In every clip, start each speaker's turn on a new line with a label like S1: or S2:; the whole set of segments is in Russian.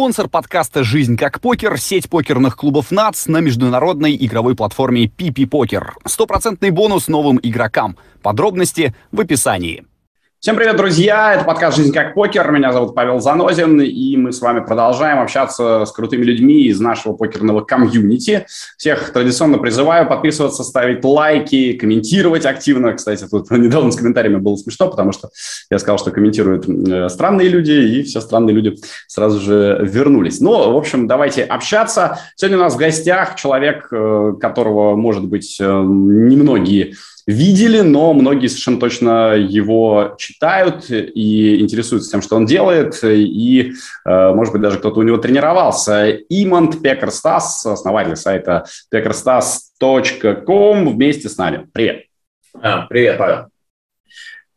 S1: Спонсор подкаста «Жизнь как покер» — сеть покерных клубов НАЦ на международной игровой платформе PP Покер. Стопроцентный бонус новым игрокам. Подробности в описании. Всем привет, друзья! Это подкаст «Жизнь как покер». Меня зовут Павел Занозин, и мы с вами продолжаем общаться с крутыми людьми из нашего покерного комьюнити. Всех традиционно призываю подписываться, ставить лайки, комментировать активно. Кстати, тут недавно с комментариями было смешно, потому что я сказал, что комментируют э, странные люди, и все странные люди сразу же вернулись. Ну, в общем, давайте общаться. Сегодня у нас в гостях человек, э, которого, может быть, э, немногие видели, но многие совершенно точно его читают и интересуются тем, что он делает, и, э, может быть, даже кто-то у него тренировался. Имант PekarStas, основатель сайта pekarstas.com, вместе с нами. Привет.
S2: А, привет, Павел.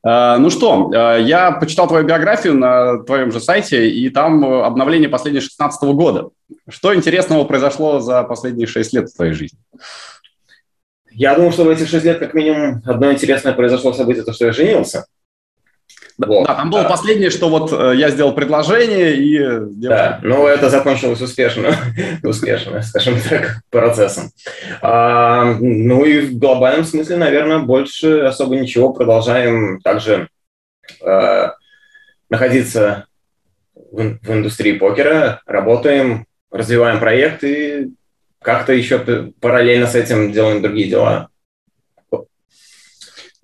S1: Uh, ну что, uh, я почитал твою биографию на твоем же сайте, и там обновление последнего 16 года. Что интересного произошло за последние 6 лет в твоей жизни?
S2: Я думаю, что в эти шесть лет как минимум одно интересное произошло событие, то, что я женился.
S1: Да, вот. да там было да. последнее, что вот э, я сделал предложение и...
S2: Девушка... Да, ну это закончилось успешно, успешно, скажем так, процессом. А, ну и в глобальном смысле, наверное, больше особо ничего. Продолжаем также а, находиться в, в индустрии покера, работаем, развиваем проекты, как-то еще параллельно с этим делаем другие дела.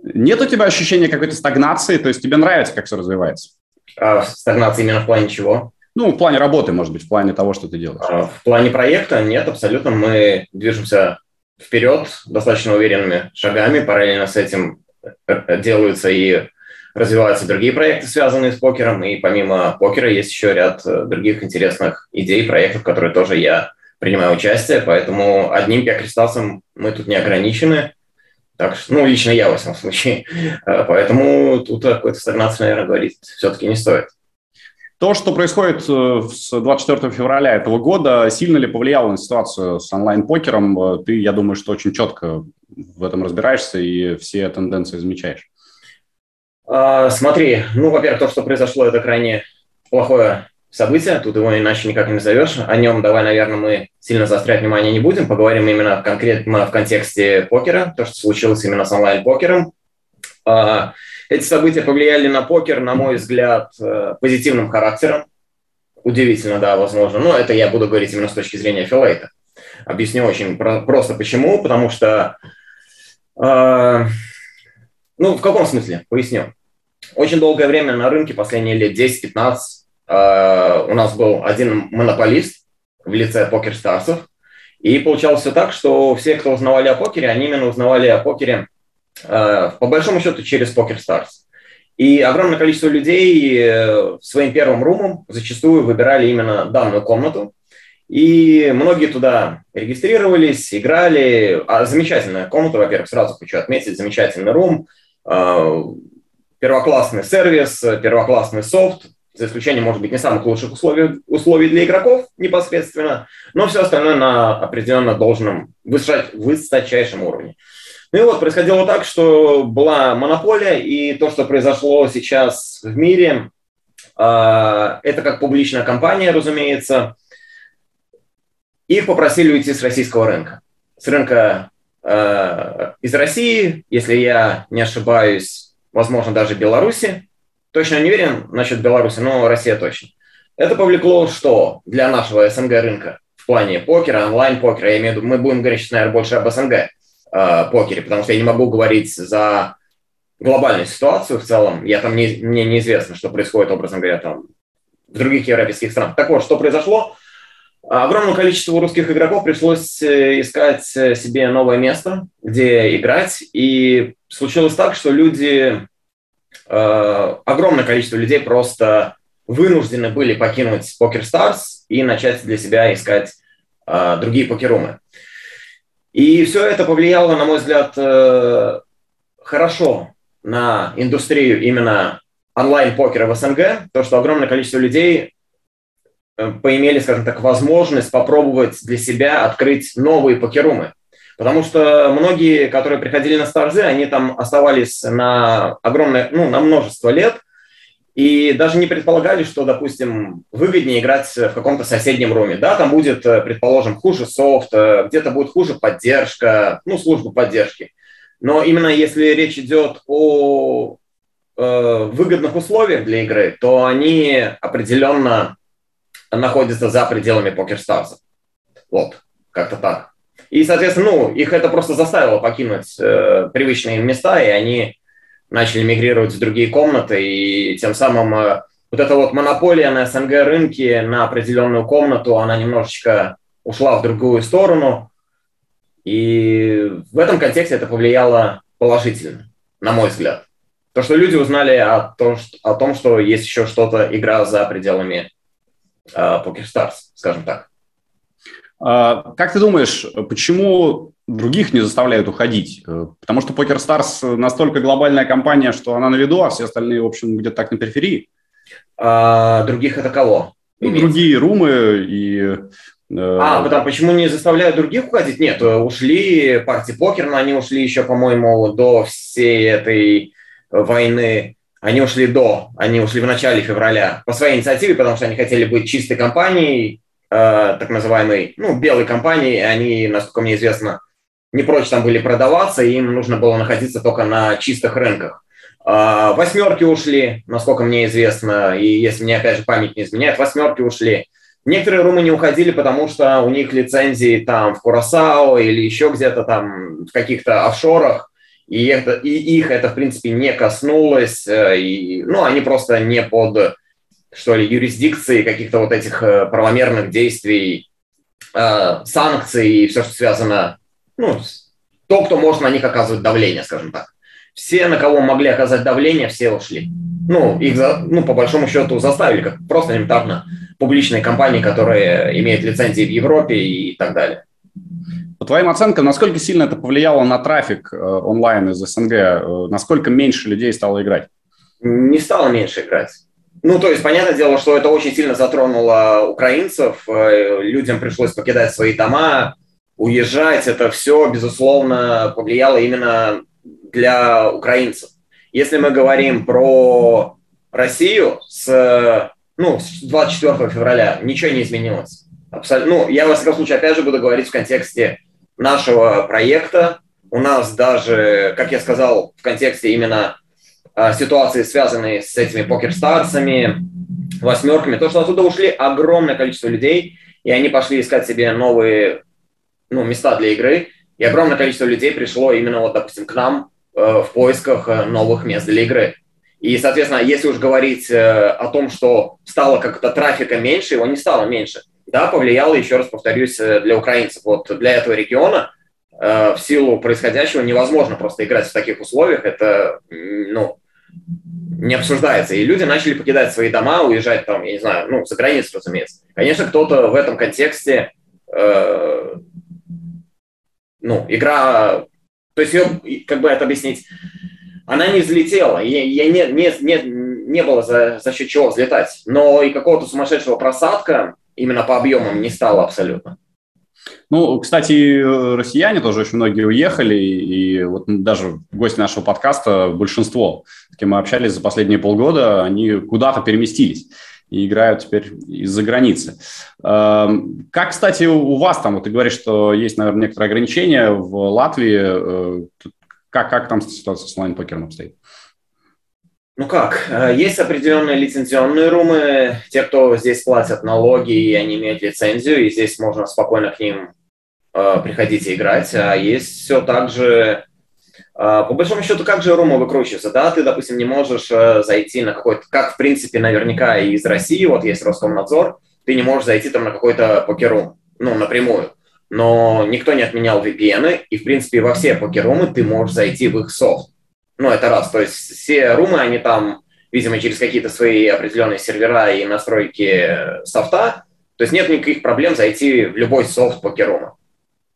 S1: Нет у тебя ощущения какой-то стагнации? То есть тебе нравится, как все развивается?
S2: А, стагнация именно в плане чего?
S1: Ну, в плане работы, может быть, в плане того, что ты делаешь. А,
S2: в плане проекта нет, абсолютно. Мы движемся вперед достаточно уверенными шагами. Параллельно с этим э, делаются и развиваются другие проекты, связанные с покером. И помимо покера есть еще ряд э, других интересных идей, проектов, которые тоже я принимаю участие, поэтому одним пиакристалсом мы тут не ограничены. Так что, ну, лично я, во всяком случае. Э, поэтому тут какой-то стагнации, наверное, говорить все-таки не стоит.
S1: То, что происходит э, с 24 февраля этого года, сильно ли повлияло на ситуацию с онлайн-покером? Э, ты, я думаю, что очень четко в этом разбираешься и все тенденции замечаешь.
S2: А, смотри, ну, во-первых, то, что произошло, это крайне плохое событие, тут его иначе никак не назовешь. О нем давай, наверное, мы сильно заострять внимание не будем, поговорим именно конкретно в контексте покера, то, что случилось именно с онлайн-покером. А, эти события повлияли на покер, на мой взгляд, э, позитивным характером. Удивительно, да, возможно. Но это я буду говорить именно с точки зрения Филейта. Объясню очень просто почему. Потому что... Э, ну, в каком смысле? Поясню. Очень долгое время на рынке, последние лет 10-15, Э, у нас был один монополист в лице покер-старсов, и получалось все так, что все, кто узнавали о покере, они именно узнавали о покере э, по большому счету через Покер Старс. И огромное количество людей э, своим первым румом зачастую выбирали именно данную комнату. И многие туда регистрировались, играли. А замечательная комната, во-первых, сразу хочу отметить, замечательный рум, первоклассный сервис, первоклассный софт, за исключением, может быть, не самых лучших условий, условий для игроков непосредственно, но все остальное на определенно должном высочайшем уровне. Ну и вот происходило так, что была монополия, и то, что произошло сейчас в мире, а, это как публичная компания, разумеется, их попросили уйти с российского рынка. С рынка а, из России, если я не ошибаюсь, возможно, даже Беларуси, точно не уверен насчет Беларуси, но Россия точно. Это повлекло что для нашего СНГ рынка в плане покера, онлайн-покера, я имею в виду, мы будем говорить наверное, больше об СНГ э, покере, потому что я не могу говорить за глобальную ситуацию в целом. Я там не, мне неизвестно, что происходит, образно говоря, там в других европейских странах. Так вот, что произошло? Огромному количеству русских игроков пришлось э, искать себе новое место, где играть. И случилось так, что люди Э, огромное количество людей просто вынуждены были покинуть Poker Stars и начать для себя искать э, другие покерумы. И все это повлияло, на мой взгляд, э, хорошо на индустрию именно онлайн-покера в СНГ, то, что огромное количество людей поимели, скажем так, возможность попробовать для себя открыть новые покерумы. Потому что многие, которые приходили на Старзы, они там оставались на огромное, ну, на множество лет. и даже не предполагали, что, допустим, выгоднее играть в каком-то соседнем руме. Да, там будет, э, предположим, хуже софт, э, где-то будет хуже поддержка, ну, служба поддержки. Но именно если речь идет о э, выгодных условиях для игры, то они определенно находятся за пределами PokerStars. Вот, как-то так. И, соответственно, ну, их это просто заставило покинуть э, привычные места, и они начали мигрировать в другие комнаты, и тем самым э, вот эта вот монополия на СНГ рынке на определенную комнату, она немножечко ушла в другую сторону, и в этом контексте это повлияло положительно, на мой взгляд. То, что люди узнали о том, что, о том, что есть еще что-то, игра за пределами э, PokerStars, скажем так.
S1: А, как ты думаешь, почему других не заставляют уходить? Э, потому что PokerStars настолько глобальная компания, что она на виду, а все остальные, в общем, где-то так на периферии.
S2: А, других это кого?
S1: Ну, другие румы и... Э,
S2: а, потому почему не заставляют других уходить? Нет, ушли партии покер, но они ушли еще, по-моему, до всей этой войны. Они ушли до, они ушли в начале февраля по своей инициативе, потому что они хотели быть чистой компанией, так называемой, ну, белой компанией. Они, насколько мне известно, не прочь там были продаваться, и им нужно было находиться только на чистых рынках. А, восьмерки ушли, насколько мне известно, и если мне, опять же, память не изменяет, восьмерки ушли. Некоторые румы не уходили, потому что у них лицензии там в Курасао или еще где-то там в каких-то офшорах, и, это, и их это, в принципе, не коснулось, э, и, ну, они просто не под, что ли, юрисдикцией каких-то вот этих э, правомерных действий, э, санкций и все, что связано ну, то, кто может на них оказывать давление, скажем так. Все, на кого могли оказать давление, все ушли. Ну, их, ну, по большому счету, заставили, как просто элементарно публичные компании, которые имеют лицензии в Европе и так далее.
S1: По твоим оценкам, насколько сильно это повлияло на трафик э, онлайн из СНГ? Насколько меньше людей стало играть?
S2: Не стало меньше играть. Ну, то есть, понятное дело, что это очень сильно затронуло украинцев. Э, людям пришлось покидать свои дома, уезжать, это все, безусловно, повлияло именно для украинцев. Если мы говорим про Россию с, ну, с 24 февраля, ничего не изменилось. Абсолютно. Ну, я, во всяком случае, опять же буду говорить в контексте нашего проекта. У нас даже, как я сказал, в контексте именно ситуации, связанной с этими покерстарсами, восьмерками, то, что оттуда ушли огромное количество людей, и они пошли искать себе новые ну, места для игры, и огромное количество людей пришло именно, вот, допустим, к нам э, в поисках э, новых мест для игры. И, соответственно, если уж говорить э, о том, что стало как-то трафика меньше, его не стало меньше. Да, повлияло, еще раз повторюсь, э, для украинцев. Вот для этого региона э, в силу происходящего невозможно просто играть в таких условиях. Это, ну, не обсуждается. И люди начали покидать свои дома, уезжать там, я не знаю, ну, за границу, разумеется. Конечно, кто-то в этом контексте э, ну, игра, то есть ее, как бы это объяснить, она не взлетела, и не, не, не, не было за, за счет чего взлетать, но и какого-то сумасшедшего просадка именно по объемам не стало абсолютно.
S1: Ну, кстати, россияне тоже очень многие уехали, и вот даже гости нашего подкаста, большинство, с кем мы общались за последние полгода, они куда-то переместились и играют теперь из-за границы. Эм, как, кстати, у вас там, вот ты говоришь, что есть, наверное, некоторые ограничения в Латвии. Э, как, как там ситуация с онлайн-покером обстоит?
S2: Ну как, э, есть определенные лицензионные румы, те, кто здесь платят налоги, и они имеют лицензию, и здесь можно спокойно к ним э, приходить и играть. А есть все так же а, по большому счету, как же Рома выкручивается? Да, ты, допустим, не можешь э, зайти на какой-то, как, в принципе, наверняка и из России, вот есть Роскомнадзор, ты не можешь зайти там на какой-то покерум, ну, напрямую. Но никто не отменял VPN, и, в принципе, во все покерумы ты можешь зайти в их софт. Ну, это раз. То есть все румы, они там, видимо, через какие-то свои определенные сервера и настройки софта, то есть нет никаких проблем зайти в любой софт покерума.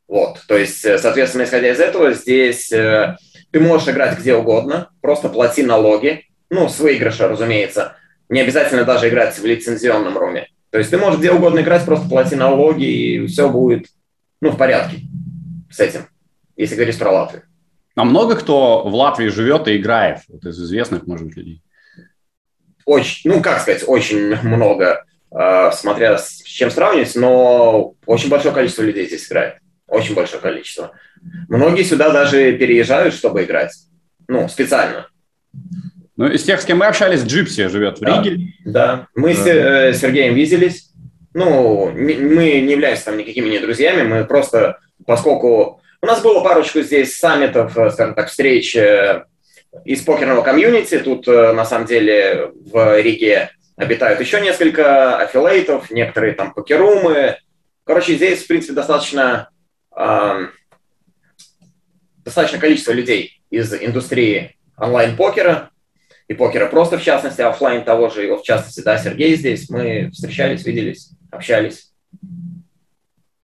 S2: Вот, то есть, э, соответственно, исходя из этого, здесь э, ты можешь играть где угодно, просто плати налоги, ну, с выигрыша, разумеется. Не обязательно даже играть в лицензионном руме. То есть ты можешь где угодно играть, просто плати налоги, и все будет, ну, в порядке с этим, если говорить про Латвию.
S1: А много кто в Латвии живет и играет, вот из известных, может быть, людей?
S2: очень, ну, как сказать, очень много, э, смотря с чем сравнивать, но очень большое количество людей здесь играет. Очень большое количество. Многие сюда даже переезжают, чтобы играть. Ну, специально.
S1: Ну, из тех, с кем мы общались, Джипси живет в Риге.
S2: Да, мы с э, Сергеем виделись. Ну, мы не являемся там никакими не друзьями, мы просто, поскольку у нас было парочку здесь саммитов, э, скажем так, встреч э, из покерного комьюнити. Тут, э, на самом деле, в Риге обитают еще несколько аффилейтов, некоторые там покерумы. Короче, здесь, в принципе, достаточно, э, достаточно количество людей из индустрии онлайн-покера и покера просто, в частности, офлайн того же, его в частности, да, Сергей здесь. Мы встречались, виделись, общались,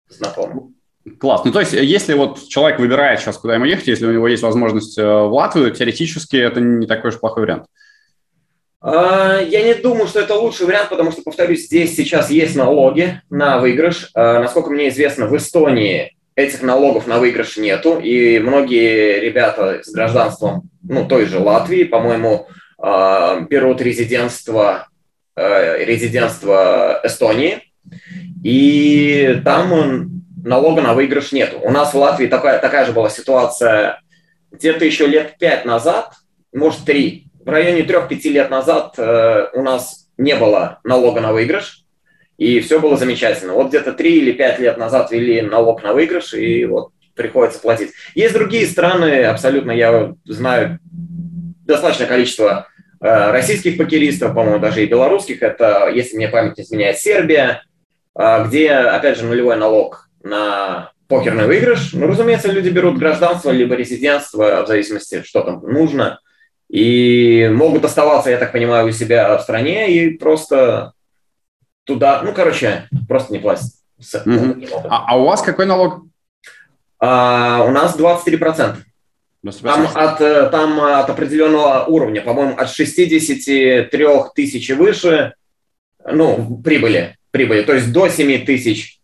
S2: знакомы.
S1: Класс. Ну, то есть, если вот человек выбирает сейчас, куда ему ехать, если у него есть возможность э, в Латвию, теоретически это не такой уж плохой вариант.
S2: А, я не думаю, что это лучший вариант, потому что, повторюсь, здесь сейчас есть налоги на выигрыш. А, насколько мне известно, в Эстонии этих налогов на выигрыш нету, и многие ребята с гражданством, ну, той же Латвии, по-моему, а, берут резидентство, резидентство Эстонии, и там налога на выигрыш нет. У нас в Латвии такая, такая же была ситуация где-то еще лет пять назад, может, три. В районе трех-пяти лет назад э, у нас не было налога на выигрыш, и все было замечательно. Вот где-то три или пять лет назад ввели налог на выигрыш, и вот приходится платить. Есть другие страны, абсолютно я знаю достаточное количество э, российских покеристов, по-моему, даже и белорусских. Это, если мне память не изменяет, Сербия, э, где, опять же, нулевой налог на покерный выигрыш. Ну, разумеется, люди берут гражданство либо резидентство, в зависимости, что там нужно, и могут оставаться, я так понимаю, у себя в стране и просто туда, ну, короче, просто не платить.
S1: Mm-hmm. А, а у вас какой налог?
S2: А, у нас 23%. Там от, э, там от определенного уровня, по-моему, от 63 тысяч и выше, ну, прибыли, прибыли, то есть до 7 тысяч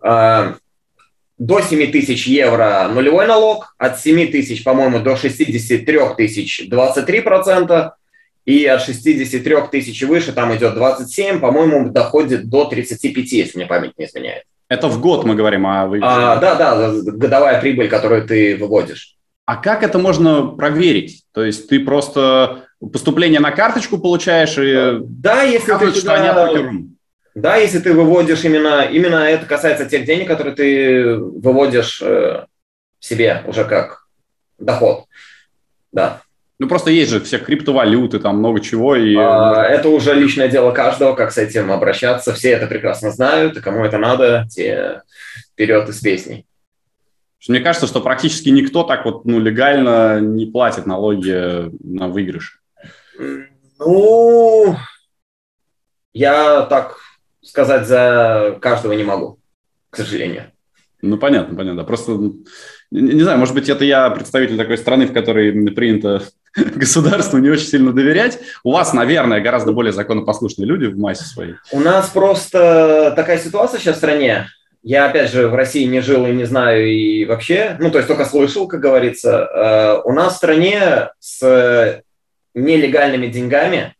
S2: до 7 тысяч евро нулевой налог, от 7 тысяч, по-моему, до 63 тысяч 23%, и от 63 тысяч и выше там идет 27, по-моему, доходит до 35, если мне память не изменяет.
S1: Это в год мы говорим о
S2: выигрыше? А, да, да, годовая прибыль, которую ты выводишь.
S1: А как это можно проверить? То есть ты просто поступление на карточку получаешь и...
S2: Да, если ты туда... Да, если ты выводишь именно, именно это касается тех денег, которые ты выводишь э, себе уже как доход. Да.
S1: Ну, просто есть же все криптовалюты, там много чего. И...
S2: А, это уже личное дело каждого, как с этим обращаться. Все это прекрасно знают, и кому это надо, те вперед из песней.
S1: Мне кажется, что практически никто так вот ну, легально не платит налоги на выигрыш.
S2: Ну, я так сказать за каждого не могу, к сожалению.
S1: Ну, понятно, понятно. Просто, не, не знаю, может быть, это я представитель такой страны, в которой принято государству не очень сильно доверять. У вас, наверное, гораздо более законопослушные люди в массе своей.
S2: У нас просто такая ситуация сейчас в стране. Я, опять же, в России не жил и не знаю и вообще, ну, то есть только слышал, как говорится. Э, у нас в стране с нелегальными деньгами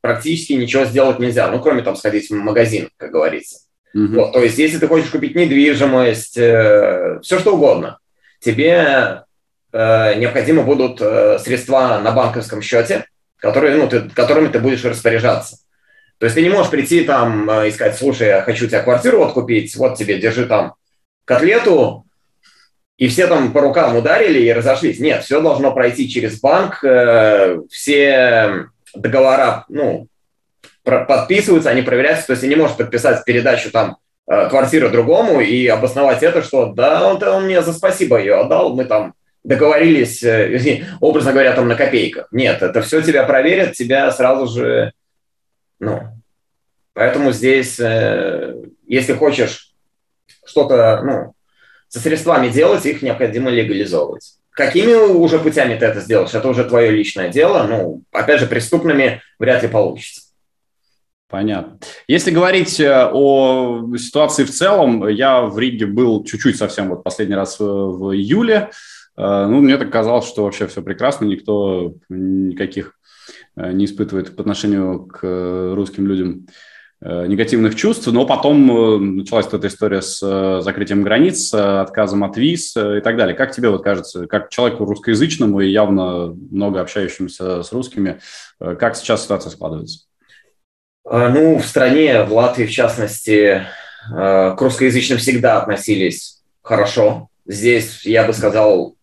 S2: практически ничего сделать нельзя, ну, кроме там сходить в магазин, как говорится. Mm-hmm. Вот, то есть, если ты хочешь купить недвижимость, э, все что угодно, тебе э, необходимы будут э, средства на банковском счете, которые, ну, ты, которыми ты будешь распоряжаться. То есть ты не можешь прийти там э, и сказать, слушай, я хочу тебя квартиру вот купить, вот тебе, держи там котлету, и все там по рукам ударили и разошлись. Нет, все должно пройти через банк, э, все договора, ну, подписываются, они проверяются, то есть не может подписать передачу там э, квартиры другому и обосновать это, что да, он, он мне за спасибо ее отдал, мы там договорились, э, образно говоря, там на копейках. Нет, это все тебя проверят, тебя сразу же, ну, поэтому здесь, э, если хочешь что-то, ну, со средствами делать, их необходимо легализовывать. Какими уже путями ты это сделаешь, это уже твое личное дело. Ну, опять же, преступными вряд ли получится.
S1: Понятно. Если говорить э, о ситуации в целом, я в Риге был чуть-чуть совсем вот последний раз в, июле. ну, мне так казалось, что вообще все прекрасно, никто никаких не испытывает по отношению к русским людям Э, негативных чувств, но потом э, началась эта история с э, закрытием границ, отказом от виз и так далее. Как тебе вот кажется, как человеку русскоязычному и явно много общающимся с русскими, как сейчас ситуация складывается?
S2: Ну, в стране, в Латвии в частности, к русскоязычным всегда относились хорошо. Здесь, я бы сказал,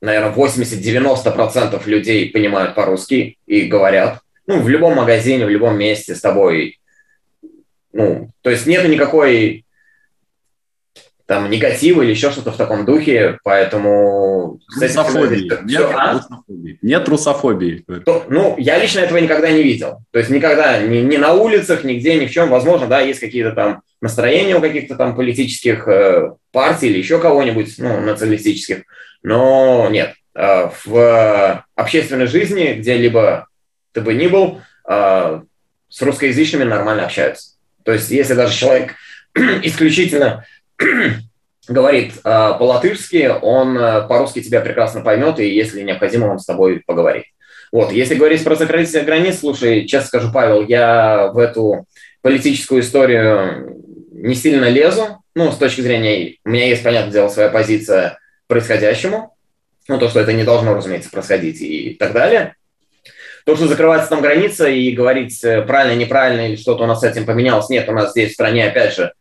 S2: наверное, 80-90% людей понимают по-русски и говорят. Ну, в любом магазине, в любом месте с тобой ну, то есть нет никакой там негатива или еще что-то в таком духе, поэтому...
S1: Русофобии. Нет, все, а? русофобии. Нет русофобии.
S2: То, ну, я лично этого никогда не видел. То есть никогда, ни, ни на улицах, нигде, ни в чем. Возможно, да, есть какие-то там настроения у каких-то там политических э, партий или еще кого-нибудь, ну, националистических. Но нет. Э, в общественной жизни, где-либо ты бы ни был, э, с русскоязычными нормально общаются. То есть если даже человек исключительно говорит э, по-латышски, он э, по-русски тебя прекрасно поймет, и если необходимо, он с тобой поговорит. Вот, если говорить про закрытие границ, слушай, честно скажу, Павел, я в эту политическую историю не сильно лезу, ну, с точки зрения, у меня есть, понятное дело, своя позиция происходящему, ну, то, что это не должно, разумеется, происходить и так далее. То, что закрывается там граница и говорить э, правильно, неправильно или что-то у нас с этим поменялось, нет, у нас здесь в стране, опять же,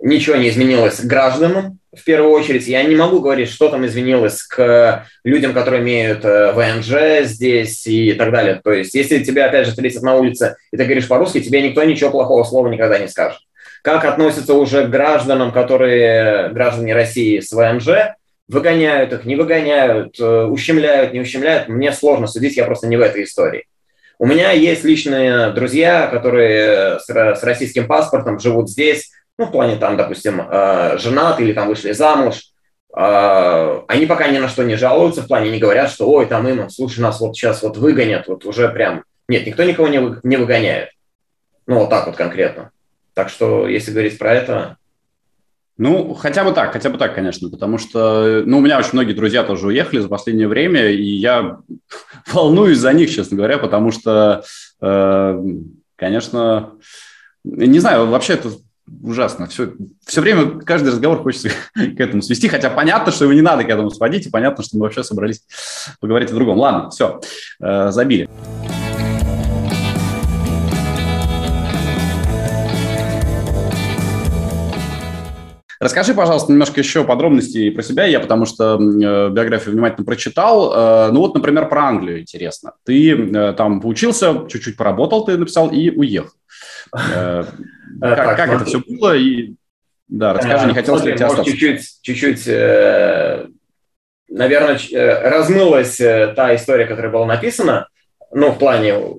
S2: ничего не изменилось гражданам, в первую очередь. Я не могу говорить, что там изменилось к людям, которые имеют э, ВНЖ здесь и так далее. То есть, если тебя, опять же, встретят на улице, и ты говоришь по-русски, тебе никто ничего плохого слова никогда не скажет. Как относятся уже к гражданам, которые граждане России с ВНЖ, выгоняют их, не выгоняют, э, ущемляют, не ущемляют, мне сложно судить, я просто не в этой истории. У меня есть личные друзья, которые с, российским паспортом живут здесь, ну, в плане там, допустим, э, женат или там вышли замуж. Э, они пока ни на что не жалуются, в плане не говорят, что, ой, там им, слушай, нас вот сейчас вот выгонят, вот уже прям... Нет, никто никого не выгоняет. Ну, вот так вот конкретно. Так что, если говорить про это,
S1: ну, хотя бы так, хотя бы так, конечно, потому что, ну, у меня очень многие друзья тоже уехали за последнее время, и я волнуюсь за них, честно говоря, потому что, э, конечно, не знаю, вообще это ужасно. Все, все время, каждый разговор хочется к этому свести, хотя понятно, что его не надо к этому сводить, и понятно, что мы вообще собрались поговорить о другом. Ладно, все, э, забили. Расскажи, пожалуйста, немножко еще подробностей про себя. Я потому что э, биографию внимательно прочитал. Э, ну вот, например, про Англию интересно. Ты э, там поучился, чуть-чуть поработал, ты написал и уехал. Как, это все было? Да, расскажи, не хотелось ли тебе остаться?
S2: Чуть-чуть, наверное, размылась та история, которая была написана, ну, в плане,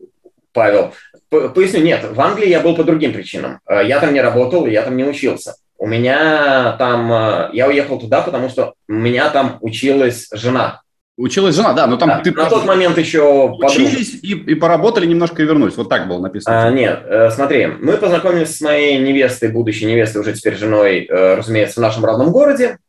S2: Павел, поясню, нет, в Англии я был по другим причинам. Я там не работал, я там не учился. У меня там, э, я уехал туда, потому что у меня там училась жена.
S1: Училась жена, да, но там да,
S2: ты... На тот момент еще...
S1: Учились и, и поработали немножко и вернулись. Вот так было написано.
S2: А, нет, э, смотри, мы познакомились с моей невестой, будущей невестой, уже теперь женой, э, разумеется, в нашем родном городе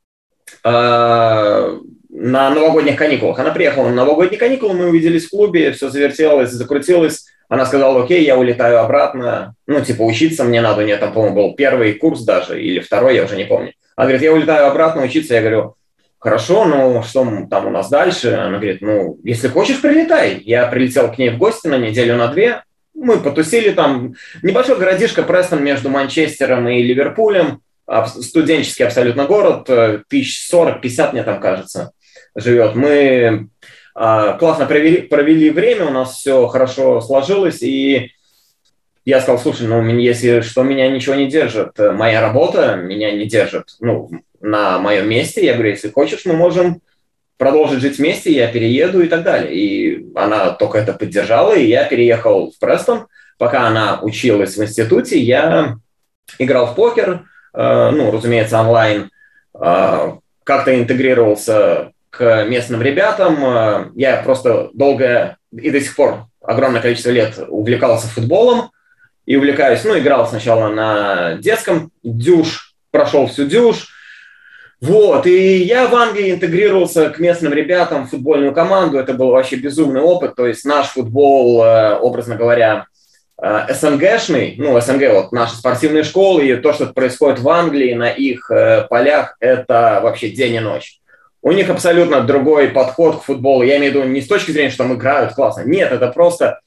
S2: на новогодних каникулах. Она приехала на новогодние каникулы, мы увиделись в клубе, все завертелось, закрутилось. Она сказала, окей, я улетаю обратно, ну, типа, учиться мне надо, у нее там, по-моему, был первый курс даже, или второй, я уже не помню. Она говорит, я улетаю обратно учиться, я говорю, хорошо, ну, что там у нас дальше? Она говорит, ну, если хочешь, прилетай. Я прилетел к ней в гости на неделю, на две, мы потусили там, небольшой городишко Престон между Манчестером и Ливерпулем, студенческий абсолютно город, э, тысяч сорок, пятьдесят, мне там кажется, живет. Мы а, классно провели, провели время, у нас все хорошо сложилось, и я сказал, слушай, ну, если что, меня ничего не держит, моя работа меня не держит, ну, на моем месте, я говорю, если хочешь, мы можем продолжить жить вместе, я перееду и так далее. И она только это поддержала, и я переехал в Престон. Пока она училась в институте, я играл в покер, э, ну, разумеется, онлайн, э, как-то интегрировался к местным ребятам. Э, я просто долго и до сих пор огромное количество лет увлекался футболом и увлекаюсь, ну, играл сначала на детском дюш, прошел всю дюш, Вот, и я в Англии интегрировался к местным ребятам в футбольную команду. Это был вообще безумный опыт. То есть наш футбол, э, образно говоря, э, СНГшный, ну, СНГ, вот наши спортивные школы и то, что происходит в Англии на их полях, это вообще день и ночь. У них абсолютно другой подход к футболу. Я имею в виду не с точки зрения, что там играют классно. Нет, это просто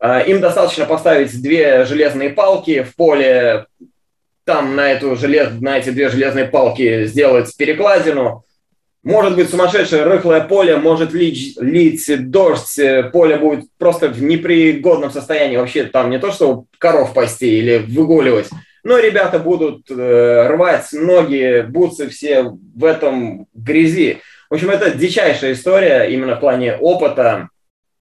S2: им достаточно поставить две железные палки в поле, там на, эту желез, на эти две железные палки сделать перекладину. Может быть сумасшедшее рыхлое поле, может лить, лить дождь, поле будет просто в непригодном состоянии. Вообще там не то, что коров пасти или выгуливать, но ребята будут э, рвать ноги, бутсы все в этом грязи. В общем, это дичайшая история именно в плане опыта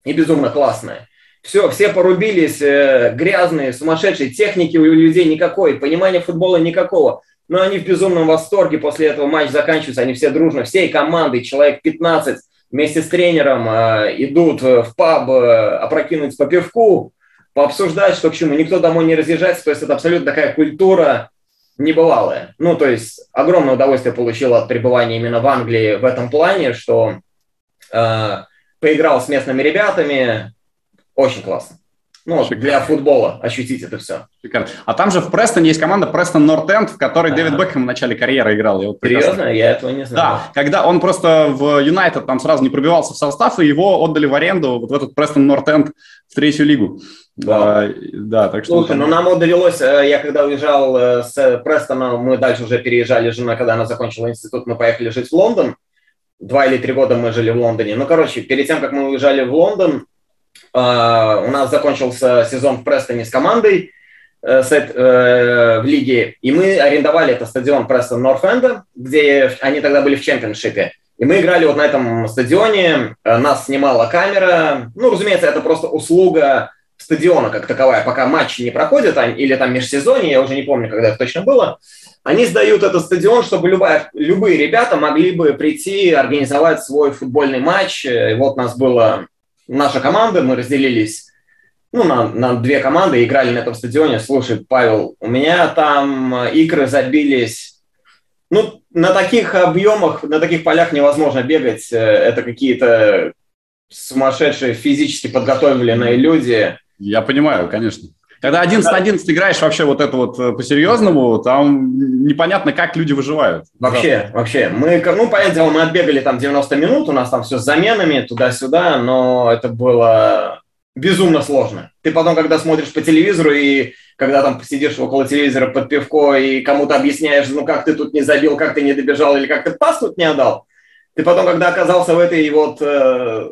S2: и безумно классная. Все, все порубились, э, грязные, сумасшедшие, техники у людей никакой, понимания футбола никакого. Но они в безумном восторге, после этого матч заканчивается, они все дружно, всей командой, человек 15, вместе с тренером э, идут в паб э, опрокинуть по пивку, пообсуждать, что к чему. Никто домой не разъезжается, то есть это абсолютно такая культура небывалая. Ну, то есть огромное удовольствие получил от пребывания именно в Англии в этом плане, что э, поиграл с местными ребятами, очень классно. Ну, Шикарно. для футбола ощутить это все.
S1: Шикарно. А там же в Престоне есть команда Престон Нортенд, в которой а Дэвид Бекхэм в начале карьеры играл.
S2: Я вот Серьезно? Я этого не знаю.
S1: Да, когда он просто в Юнайтед там сразу не пробивался в состав, и его отдали в аренду вот в этот Престон Нортенд в третью лигу.
S2: Да, а, да так что... Слушай, ну нам довелось, э, я когда уезжал э, с Престона, мы дальше уже переезжали, жена, когда она закончила институт, мы поехали жить в Лондон. Два или три года мы жили в Лондоне. Ну, короче, перед тем, как мы уезжали в Лондон, а, у нас закончился сезон в Престоне с командой э, э, в лиге, и мы арендовали этот стадион Престон Норфенда, где они тогда были в чемпионшипе. И мы играли вот на этом стадионе, нас снимала камера. Ну, разумеется, это просто услуга стадиона как таковая, пока матчи не проходят, или там межсезонье, я уже не помню, когда это точно было. Они сдают этот стадион, чтобы любая, любые ребята могли бы прийти, организовать свой футбольный матч. И вот нас было наша команда, мы разделились ну, на, на две команды, играли на этом стадионе. Слушай, Павел, у меня там э, игры забились. Ну, на таких объемах, на таких полях невозможно бегать. Э, это какие-то сумасшедшие физически подготовленные люди.
S1: Я понимаю, конечно. Когда 11 на 11 играешь вообще вот это вот э, по-серьезному, там непонятно, как люди выживают.
S2: Вообще, вообще. Мы, ну, понятное дело, мы отбегали там 90 минут, у нас там все с заменами туда-сюда, но это было безумно сложно. Ты потом, когда смотришь по телевизору и когда там сидишь около телевизора под пивко и кому-то объясняешь, ну как ты тут не забил, как ты не добежал или как ты пас тут не отдал, ты потом, когда оказался в этой вот э,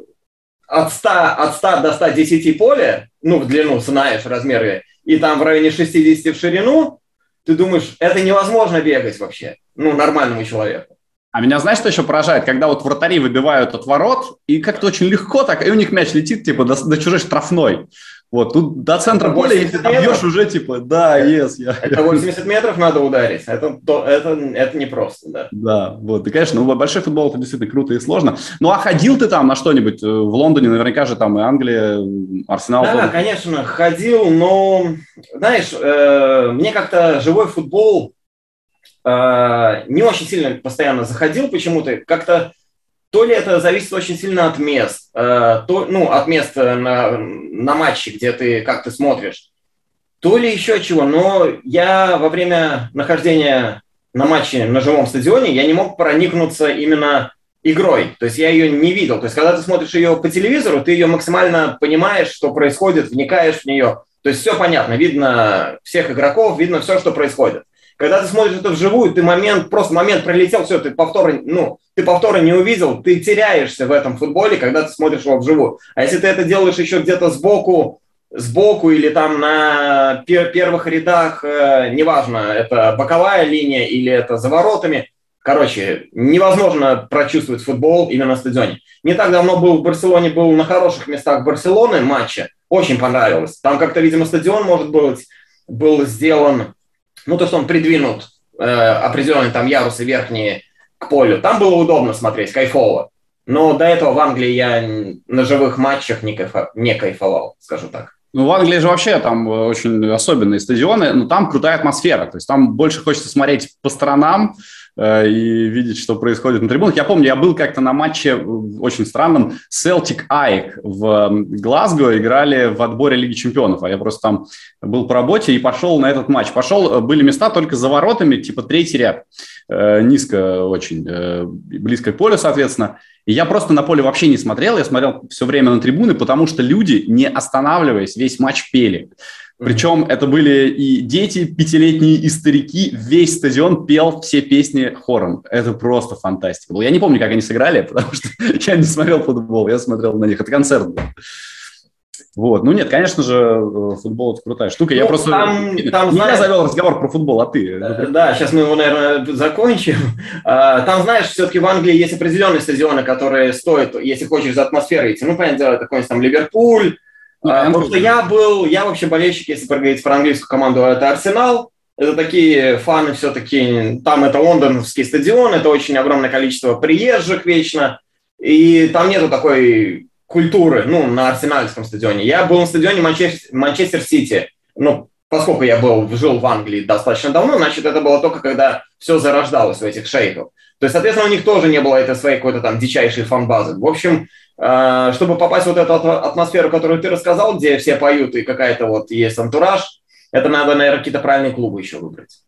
S2: от 100, от 100 до 110 поля, ну, в длину знаешь размеры, и там в районе 60 в ширину, ты думаешь, это невозможно бегать вообще, ну, нормальному человеку.
S1: А меня знаешь, что еще поражает? Когда вот вратари выбивают от ворот, и как-то очень легко так, и у них мяч летит, типа, до, до чужой штрафной. Вот, тут до центра поля, если ты бьешь уже, типа, да, yes,
S2: я... Это 80 метров надо ударить, это, то, это, это непросто, да.
S1: Да, вот, и, конечно, ну, большой футбол это действительно круто и сложно. Ну, а ходил ты там на что-нибудь? Э, в Лондоне наверняка же там и Англия, Арсенал.
S2: Да, тоже. конечно, ходил, но, знаешь, э, мне как-то живой футбол э, не очень сильно постоянно заходил почему-то, как-то то ли это зависит очень сильно от мест, э, то, ну, от места на, на матче, где ты, как ты смотришь, то ли еще чего. Но я во время нахождения на матче на живом стадионе, я не мог проникнуться именно игрой. То есть я ее не видел. То есть когда ты смотришь ее по телевизору, ты ее максимально понимаешь, что происходит, вникаешь в нее. То есть все понятно, видно всех игроков, видно все, что происходит. Когда ты смотришь это вживую, ты момент, просто момент пролетел, все, ты повторно, ну, ты повторно не увидел, ты теряешься в этом футболе, когда ты смотришь его вживую. А если ты это делаешь еще где-то сбоку, сбоку или там на пер первых рядах, э, неважно, это боковая линия или это за воротами, короче, невозможно прочувствовать футбол именно на стадионе. Не так давно был в Барселоне, был на хороших местах Барселоны матча, очень понравилось. Там как-то, видимо, стадион, может быть, был сделан ну, то, что он придвинут э, определенные там ярусы верхние к полю, там было удобно смотреть, кайфово. Но до этого в Англии я на живых матчах не, кайфа, не кайфовал, скажу так.
S1: Ну, в Англии же вообще там э, очень особенные стадионы, но там крутая атмосфера. То есть там больше хочется смотреть по сторонам, и видеть, что происходит на трибунах. Я помню, я был как-то на матче очень странном Celtic Айк в Глазго, играли в отборе Лиги Чемпионов, а я просто там был по работе и пошел на этот матч. Пошел, были места только за воротами, типа третий ряд, э, низко очень, э, близко к полю, соответственно. И я просто на поле вообще не смотрел, я смотрел все время на трибуны, потому что люди, не останавливаясь, весь матч пели. Причем это были и дети пятилетние, и старики. Весь стадион пел все песни хором. Это просто фантастика. Я не помню, как они сыграли, потому что я не смотрел футбол, я смотрел на них. Это концерт был. Вот. Ну нет, конечно же, э, футбол это крутая штука. Ну, я просто там, там, не знаешь... завел разговор про футбол, а ты?
S2: Э, да, сейчас мы его, наверное, закончим. А, там, знаешь, все-таки в Англии есть определенные стадионы, которые стоят, если хочешь за атмосферой идти. Ну, понятное дело, это какой-нибудь там Ливерпуль. Ну, а, потому что я был, я вообще болельщик, если проговорить про английскую команду, это Арсенал. Это такие фаны все-таки, там это лондонский стадион, это очень огромное количество приезжих вечно, и там нету такой культуры, ну, на арсенальском стадионе. Я был на стадионе Манчестер, Сити, ну, поскольку я был, жил в Англии достаточно давно, значит, это было только когда все зарождалось у этих шейхов. То есть, соответственно, у них тоже не было этой своей какой-то там дичайшей фан-базы. В общем, э, чтобы попасть в вот эту атмосферу, которую ты рассказал, где все поют и какая-то вот есть антураж, это надо, наверное, какие-то правильные клубы еще выбрать.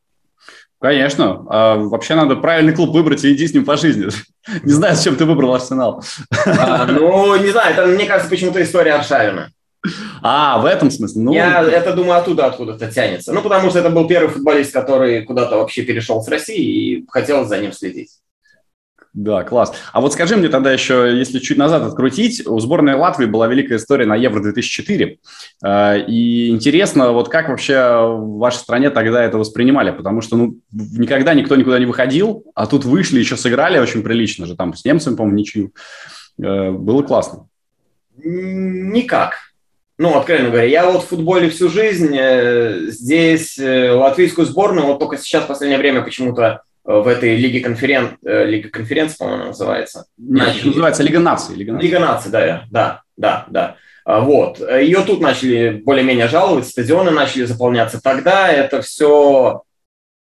S1: Конечно. А вообще надо правильный клуб выбрать и идти с ним по жизни. Не знаю, с чем ты выбрал Арсенал.
S2: А, ну, не знаю, это, мне кажется, почему-то история Аршавина.
S1: А, в этом смысле?
S2: Ну... Я это думаю оттуда, откуда-то тянется. Ну, потому что это был первый футболист, который куда-то вообще перешел с России и хотел за ним следить.
S1: Да, класс. А вот скажи мне тогда еще, если чуть назад открутить, у сборной Латвии была великая история на Евро-2004. Э, и интересно, вот как вообще в вашей стране тогда это воспринимали? Потому что ну, никогда никто никуда не выходил, а тут вышли, еще сыграли очень прилично же, там с немцами, по-моему, ничью. Э, было классно.
S2: Никак. Ну, откровенно говоря, я вот в футболе всю жизнь, э, здесь латвийскую сборную, вот только сейчас в последнее время почему-то в этой Лиге, конферен... Э, Лига конференции, по-моему, называется.
S1: Нет, начали... называется Лига наций.
S2: Лига наций, Лига наций да, да, да, да. А, вот. Ее тут начали более-менее жаловать, стадионы начали заполняться. Тогда это все...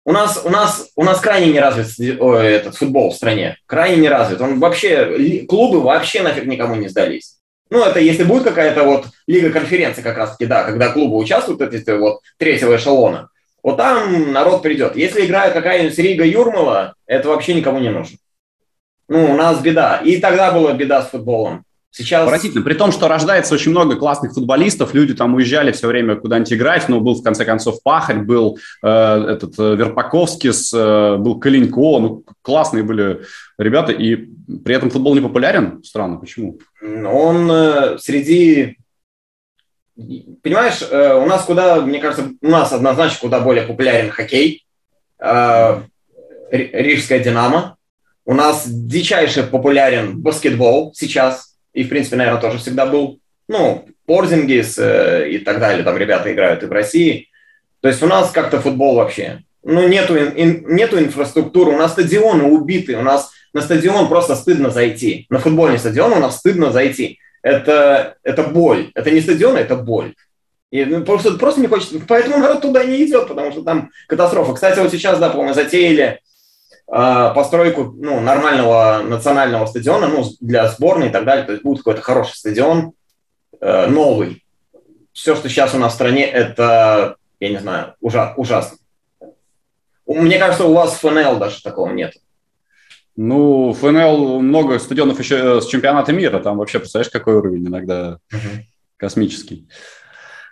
S2: У нас, у нас, у нас крайне не развит этот футбол в стране. Крайне не развит. Он вообще, клубы вообще нафиг никому не сдались. Ну, это если будет какая-то вот лига конференции как раз-таки, да, когда клубы участвуют, эти вот третьего эшелона, вот там народ придет. Если играет какая-нибудь Рига Юрмала, это вообще никому не нужно. Ну, у нас беда. И тогда была беда с футболом.
S1: Сейчас... Поразительно. При том, что рождается очень много классных футболистов, люди там уезжали все время куда-нибудь играть, но был в конце концов Пахарь, был э, этот э, Верпаковский, э, был Калинько, ну, классные были ребята, и при этом футбол не популярен? Странно, почему?
S2: Он э, среди понимаешь, э, у нас куда, мне кажется, у нас однозначно куда более популярен хоккей, э, Рижская «Динамо». У нас дичайше популярен баскетбол сейчас, и, в принципе, наверное, тоже всегда был. Ну, Порзингис и так далее, там ребята играют и в России. То есть у нас как-то футбол вообще. Ну, нету, ин, нету инфраструктуры, у нас стадионы убиты, у нас на стадион просто стыдно зайти. На футбольный стадион у нас стыдно зайти это, это боль. Это не стадион, это боль. И ну, просто, просто не хочется. Поэтому народ туда не идет, потому что там катастрофа. Кстати, вот сейчас, да, по-моему, затеяли э, постройку ну, нормального национального стадиона ну, для сборной и так далее. То есть будет какой-то хороший стадион, э, новый. Все, что сейчас у нас в стране, это, я не знаю, ужа- ужасно. Мне кажется, у вас ФНЛ даже такого нет.
S1: Ну, ФНЛ много стадионов еще с чемпионата мира. Там вообще, представляешь, какой уровень иногда uh-huh. космический.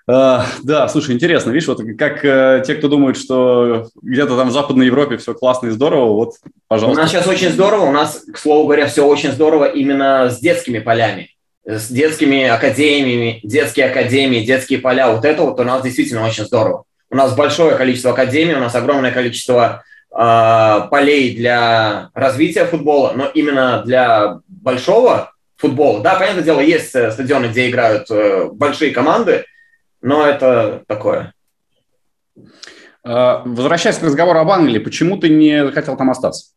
S1: Uh, да, слушай, интересно, видишь, вот как uh, те, кто думают, что где-то там в Западной Европе все классно и здорово, вот, пожалуйста.
S2: У нас сейчас очень здорово, у нас, к слову говоря, все очень здорово именно с детскими полями, с детскими академиями, детские академии, детские поля, вот это вот у нас действительно очень здорово. У нас большое количество академий, у нас огромное количество э, полей для развития футбола, но именно для большого футбола. Да, понятное дело, есть э, стадионы, где играют э, большие команды, но это такое.
S1: А, возвращаясь к разговору об Англии, почему ты не хотел там остаться?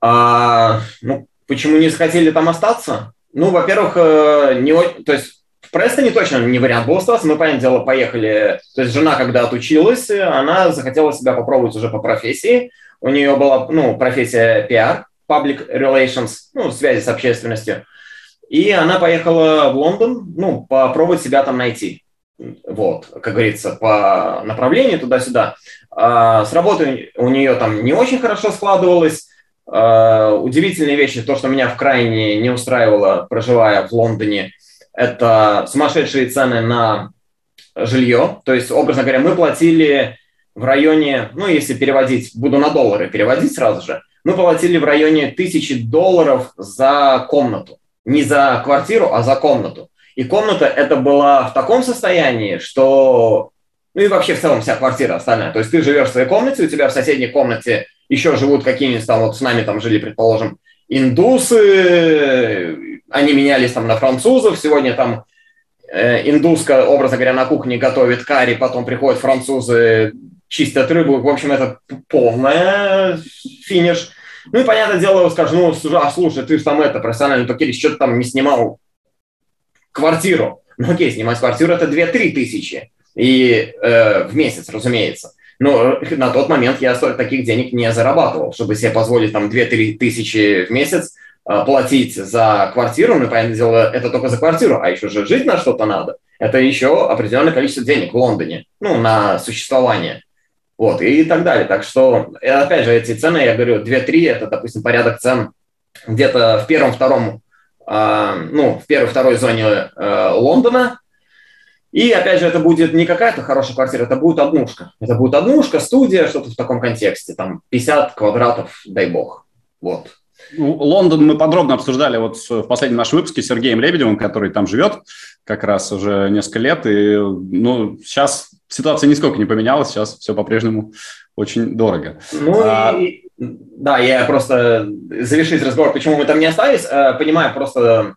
S2: А, ну, почему не захотели там остаться? Ну, во-первых, э, не, то есть Престоне точно не вариант был остаться. Мы, понятное дело, поехали. То есть жена, когда отучилась, она захотела себя попробовать уже по профессии. У нее была ну, профессия PR, public relations, ну, связи с общественностью. И она поехала в Лондон, ну, попробовать себя там найти. Вот, как говорится, по направлению туда-сюда. А с работой у нее там не очень хорошо складывалось. А, удивительные вещи, то, что меня в крайне не устраивало, проживая в Лондоне, это сумасшедшие цены на жилье. То есть, образно говоря, мы платили в районе, ну, если переводить, буду на доллары переводить сразу же, мы платили в районе тысячи долларов за комнату. Не за квартиру, а за комнату. И комната это была в таком состоянии, что... Ну и вообще в целом вся квартира остальная. То есть ты живешь в своей комнате, у тебя в соседней комнате еще живут какие-нибудь там, вот с нами там жили, предположим, индусы, они менялись там на французов, сегодня там э, индуска, образно говоря, на кухне готовит карри, потом приходят французы, чистят рыбу, в общем, это полная финиш. Ну и, понятное дело, скажу, ну, а слушай, ты же там это, профессиональный токелист, что ты там не снимал квартиру? Ну окей, снимать квартиру это 2-3 тысячи и, э, в месяц, разумеется. Но на тот момент я таких денег не зарабатывал, чтобы себе позволить там 2-3 тысячи в месяц платить за квартиру, ну, понятное дело, это только за квартиру, а еще же жить на что-то надо. Это еще определенное количество денег в Лондоне, ну, на существование. Вот, и так далее. Так что, опять же, эти цены, я говорю, 2-3, это, допустим, порядок цен где-то в первом-втором, э, ну, в первой-второй зоне э, Лондона, и, опять же, это будет не какая-то хорошая квартира, это будет однушка. Это будет однушка, студия, что-то в таком контексте. Там 50 квадратов, дай бог. Вот.
S1: Ну, Лондон мы подробно обсуждали вот в последнем нашем выпуске с Сергеем Лебедевым, который там живет как раз уже несколько лет. И ну, сейчас ситуация нисколько не поменялась, сейчас все по-прежнему очень дорого.
S2: Ну а... и, да, я просто завершить разговор, почему мы там не остались, э, понимаю просто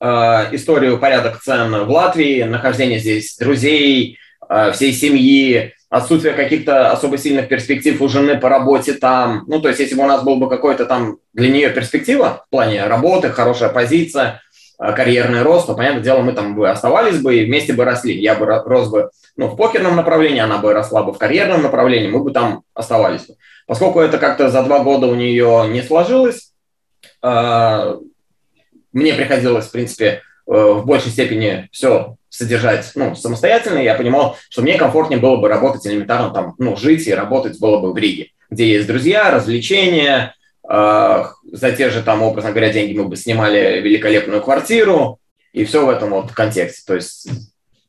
S2: Э, историю порядок цен в Латвии, нахождение здесь друзей, э, всей семьи, отсутствие каких-то особо сильных перспектив у жены по работе там. Ну, то есть, если бы у нас был бы какой-то там для нее перспектива в плане работы, хорошая позиция, э, карьерный рост, то, понятное дело, мы там бы оставались бы и вместе бы росли. Я бы рос бы ну, в покерном направлении, она бы росла бы в карьерном направлении, мы бы там оставались. Поскольку это как-то за два года у нее не сложилось, мне приходилось, в принципе, э, в большей степени все содержать ну, самостоятельно, я понимал, что мне комфортнее было бы работать элементарно там, ну, жить и работать было бы в Риге, где есть друзья, развлечения, э, за те же там, образно говоря, деньги мы бы снимали великолепную квартиру, и все в этом вот контексте, то есть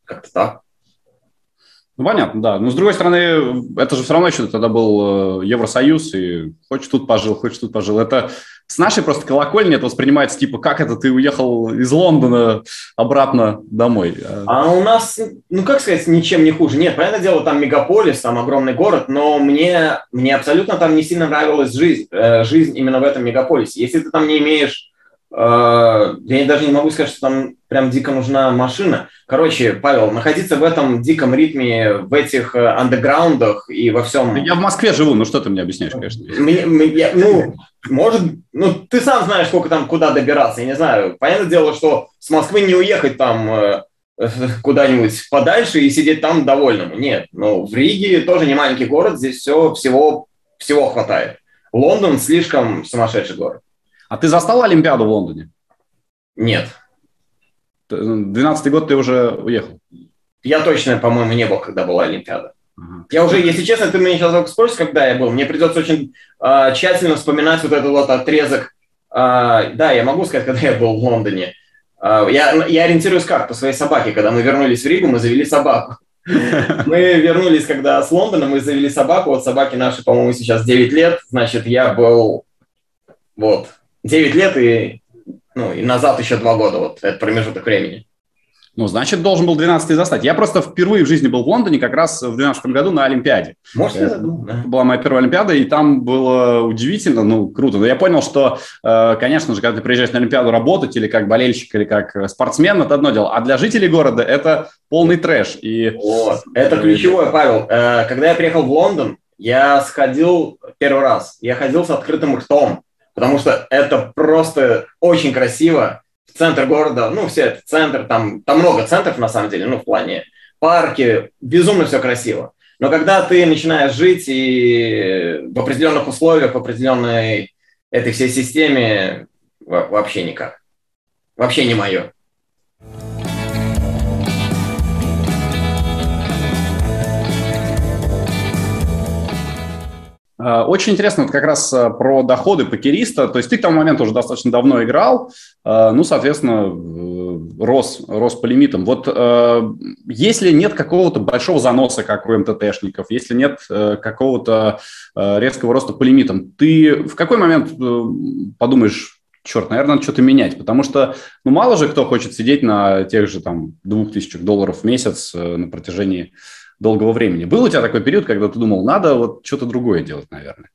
S2: как-то так.
S1: Ну, понятно, да. Но, с другой стороны, это же все равно еще тогда был э, Евросоюз, и хочешь тут пожил, хочешь тут пожил. Это с нашей просто колокольни это воспринимается типа, как это ты уехал из Лондона обратно домой?
S2: А у нас, ну как сказать, ничем не хуже. Нет, понятное дело, там мегаполис, там огромный город, но мне, мне абсолютно там не сильно нравилась жизнь, э, жизнь именно в этом мегаполисе. Если ты там не имеешь я даже не могу сказать, что там прям дико нужна машина. Короче, Павел, находиться в этом диком ритме, в этих э, андеграундах и во всем...
S1: Я в Москве живу, ну что ты мне объясняешь, конечно.
S2: Мне, мне, ну, может, ну ты сам знаешь, сколько там, куда добираться, я не знаю. Понятное дело, что с Москвы не уехать там э, куда-нибудь подальше и сидеть там довольному. Нет, ну в Риге тоже не маленький город, здесь все, всего, всего хватает. Лондон слишком сумасшедший город.
S1: А ты застал Олимпиаду в Лондоне?
S2: Нет.
S1: 12 год ты уже уехал?
S2: Я точно, по-моему, не был, когда была Олимпиада. Ага. Я уже, если честно, ты меня сейчас спросишь, когда я был, мне придется очень э, тщательно вспоминать вот этот вот отрезок. Э, да, я могу сказать, когда я был в Лондоне. Э, я, я ориентируюсь как? По своей собаке. Когда мы вернулись в Ригу, мы завели собаку. Мы вернулись, когда с Лондона, мы завели собаку. Вот собаке нашей, по-моему, сейчас 9 лет. Значит, я был вот 9 лет и, ну, и назад еще 2 года, вот этот промежуток времени.
S1: Ну, значит, должен был 12-й застать. Я просто впервые в жизни был в Лондоне как раз в 12 году на Олимпиаде.
S2: Может, забыл,
S1: да. Это была моя первая Олимпиада, и там было удивительно, ну, круто. Но я понял, что, э, конечно же, когда ты приезжаешь на Олимпиаду работать или как болельщик, или как спортсмен, это одно дело. А для жителей города это полный трэш. И...
S2: Вот. Это ключевое, Павел. Э, когда я приехал в Лондон, я сходил первый раз. Я ходил с открытым ртом потому что это просто очень красиво. в центр города, ну, все это центр, там, там много центров, на самом деле, ну, в плане парки, безумно все красиво. Но когда ты начинаешь жить и в определенных условиях, в определенной этой всей системе, вообще никак. Вообще не мое.
S1: Очень интересно вот как раз э, про доходы покериста. То есть ты к тому моменту уже достаточно давно играл, э, ну, соответственно, рос, рос по лимитам. Вот если нет какого-то большого заноса, как у МТТшников, если нет какого-то резкого роста по лимитам, ты в какой момент подумаешь, черт, наверное, надо что-то менять, потому что, ну, мало же кто хочет сидеть на тех же там двух тысячах долларов в месяц на протяжении долгого времени. Был у тебя такой период, когда ты думал, надо вот что-то другое делать, наверное?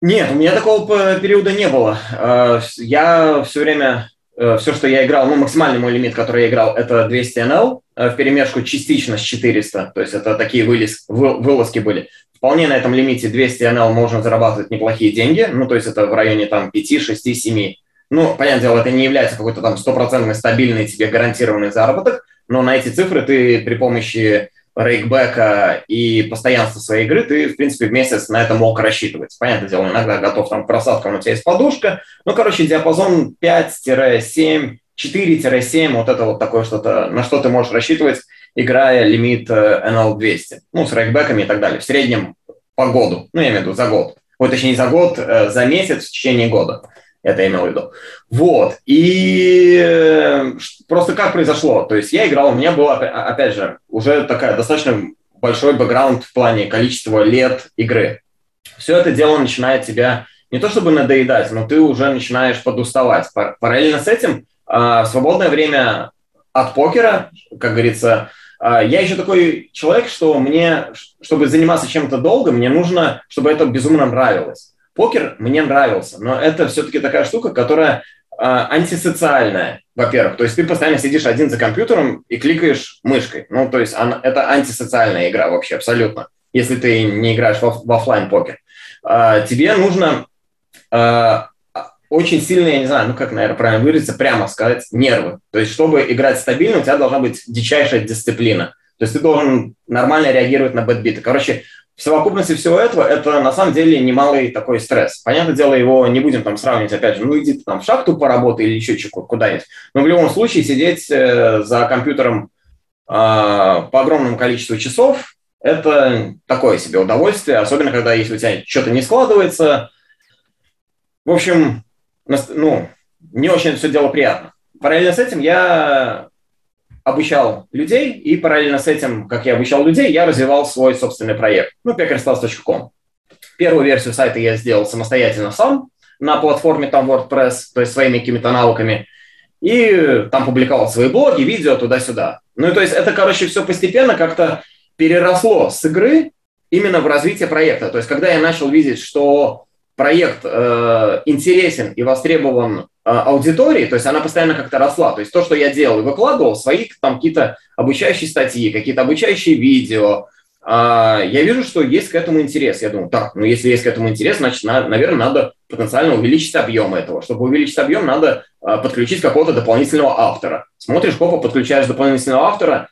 S2: Нет, у меня такого периода не было. Э, я все время, э, все, что я играл, ну, максимальный мой лимит, который я играл, это 200 NL, э, в перемешку частично с 400, то есть это такие вылез, вылазки были. Вполне на этом лимите 200 NL можно зарабатывать неплохие деньги, ну, то есть это в районе там 5, 6, 7. Ну, понятное дело, это не является какой-то там стопроцентный стабильный тебе гарантированный заработок, но на эти цифры ты при помощи рейкбека и постоянства своей игры, ты, в принципе, в месяц на это мог рассчитывать. Понятное дело, иногда готов там к просадкам, у тебя есть подушка. Ну, короче, диапазон 5-7, 4-7, вот это вот такое что-то, на что ты можешь рассчитывать, играя лимит NL200. Э, ну, с рейкбеками и так далее. В среднем по году. Ну, я имею в виду за год. Вот, точнее, не за год, э, за месяц в течение года. Это я имел в виду. Вот. И э, просто как произошло? То есть я играл, у меня было, опять же, уже такая достаточно большой бэкграунд в плане количества лет игры. Все это дело начинает тебя не то чтобы надоедать, но ты уже начинаешь подуставать. Параллельно с этим а, свободное время от покера, как говорится, а, я еще такой человек, что мне, чтобы заниматься чем-то долго, мне нужно, чтобы это безумно нравилось. Покер мне нравился, но это все-таки такая штука, которая э, антисоциальная, во-первых. То есть ты постоянно сидишь один за компьютером и кликаешь мышкой. Ну, то есть она, это антисоциальная игра вообще абсолютно, если ты не играешь в, в офлайн покер. Э, тебе нужно э, очень сильно, я не знаю, ну как, наверное, правильно выразиться, прямо сказать, нервы. То есть, чтобы играть стабильно, у тебя должна быть дичайшая дисциплина. То есть ты должен нормально реагировать на бэтбиты. Короче, в совокупности всего этого это на самом деле немалый такой стресс. Понятное дело, его не будем там сравнивать, опять же, ну иди там в шахту поработай или еще куда-нибудь. Но в любом случае сидеть э, за компьютером э, по огромному количеству часов – это такое себе удовольствие, особенно когда если у тебя что-то не складывается. В общем, ну, не очень это все дело приятно. Параллельно с этим я обучал людей, и параллельно с этим, как я обучал людей, я развивал свой собственный проект, ну, peckerstars.com. Первую версию сайта я сделал самостоятельно сам на платформе там WordPress, то есть своими какими-то навыками, и там публиковал свои блоги, видео туда-сюда. Ну, и то есть это, короче, все постепенно как-то переросло с игры именно в развитие проекта. То есть когда я начал видеть, что проект э, интересен и востребован а, аудитории, то есть она постоянно как-то росла. То есть то, что я делал и выкладывал, свои там какие-то обучающие статьи, какие-то обучающие видео, а, я вижу, что есть к этому интерес. Я думаю, так, ну если есть к этому интерес, значит, на, наверное, надо потенциально увеличить объем этого. Чтобы увеличить объем, надо а, подключить какого-то дополнительного автора. Смотришь, копа, подключаешь дополнительного автора,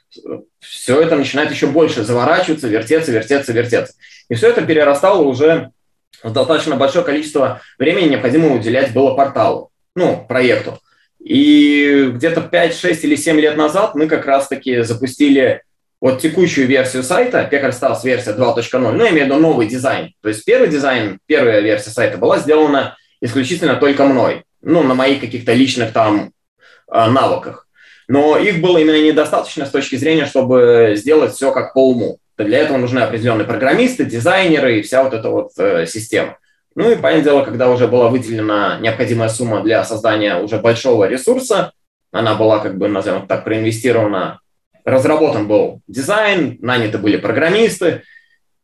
S2: все это начинает еще больше заворачиваться, вертеться, вертеться, вертеться. И все это перерастало уже достаточно большое количество времени необходимо уделять было порталу ну, проекту. И где-то 5, 6 или 7 лет назад мы как раз-таки запустили вот текущую версию сайта, PecarStars версия 2.0, ну, я имею в виду новый дизайн. То есть первый дизайн, первая версия сайта была сделана исключительно только мной, ну, на моих каких-то личных там а, навыках. Но их было именно недостаточно с точки зрения, чтобы сделать все как по уму. Для этого нужны определенные программисты, дизайнеры и вся вот эта вот э, система. Ну и, понятное дело, когда уже была выделена необходимая сумма для создания уже большого ресурса, она была, как бы, назовем так, проинвестирована, разработан был дизайн, наняты были программисты,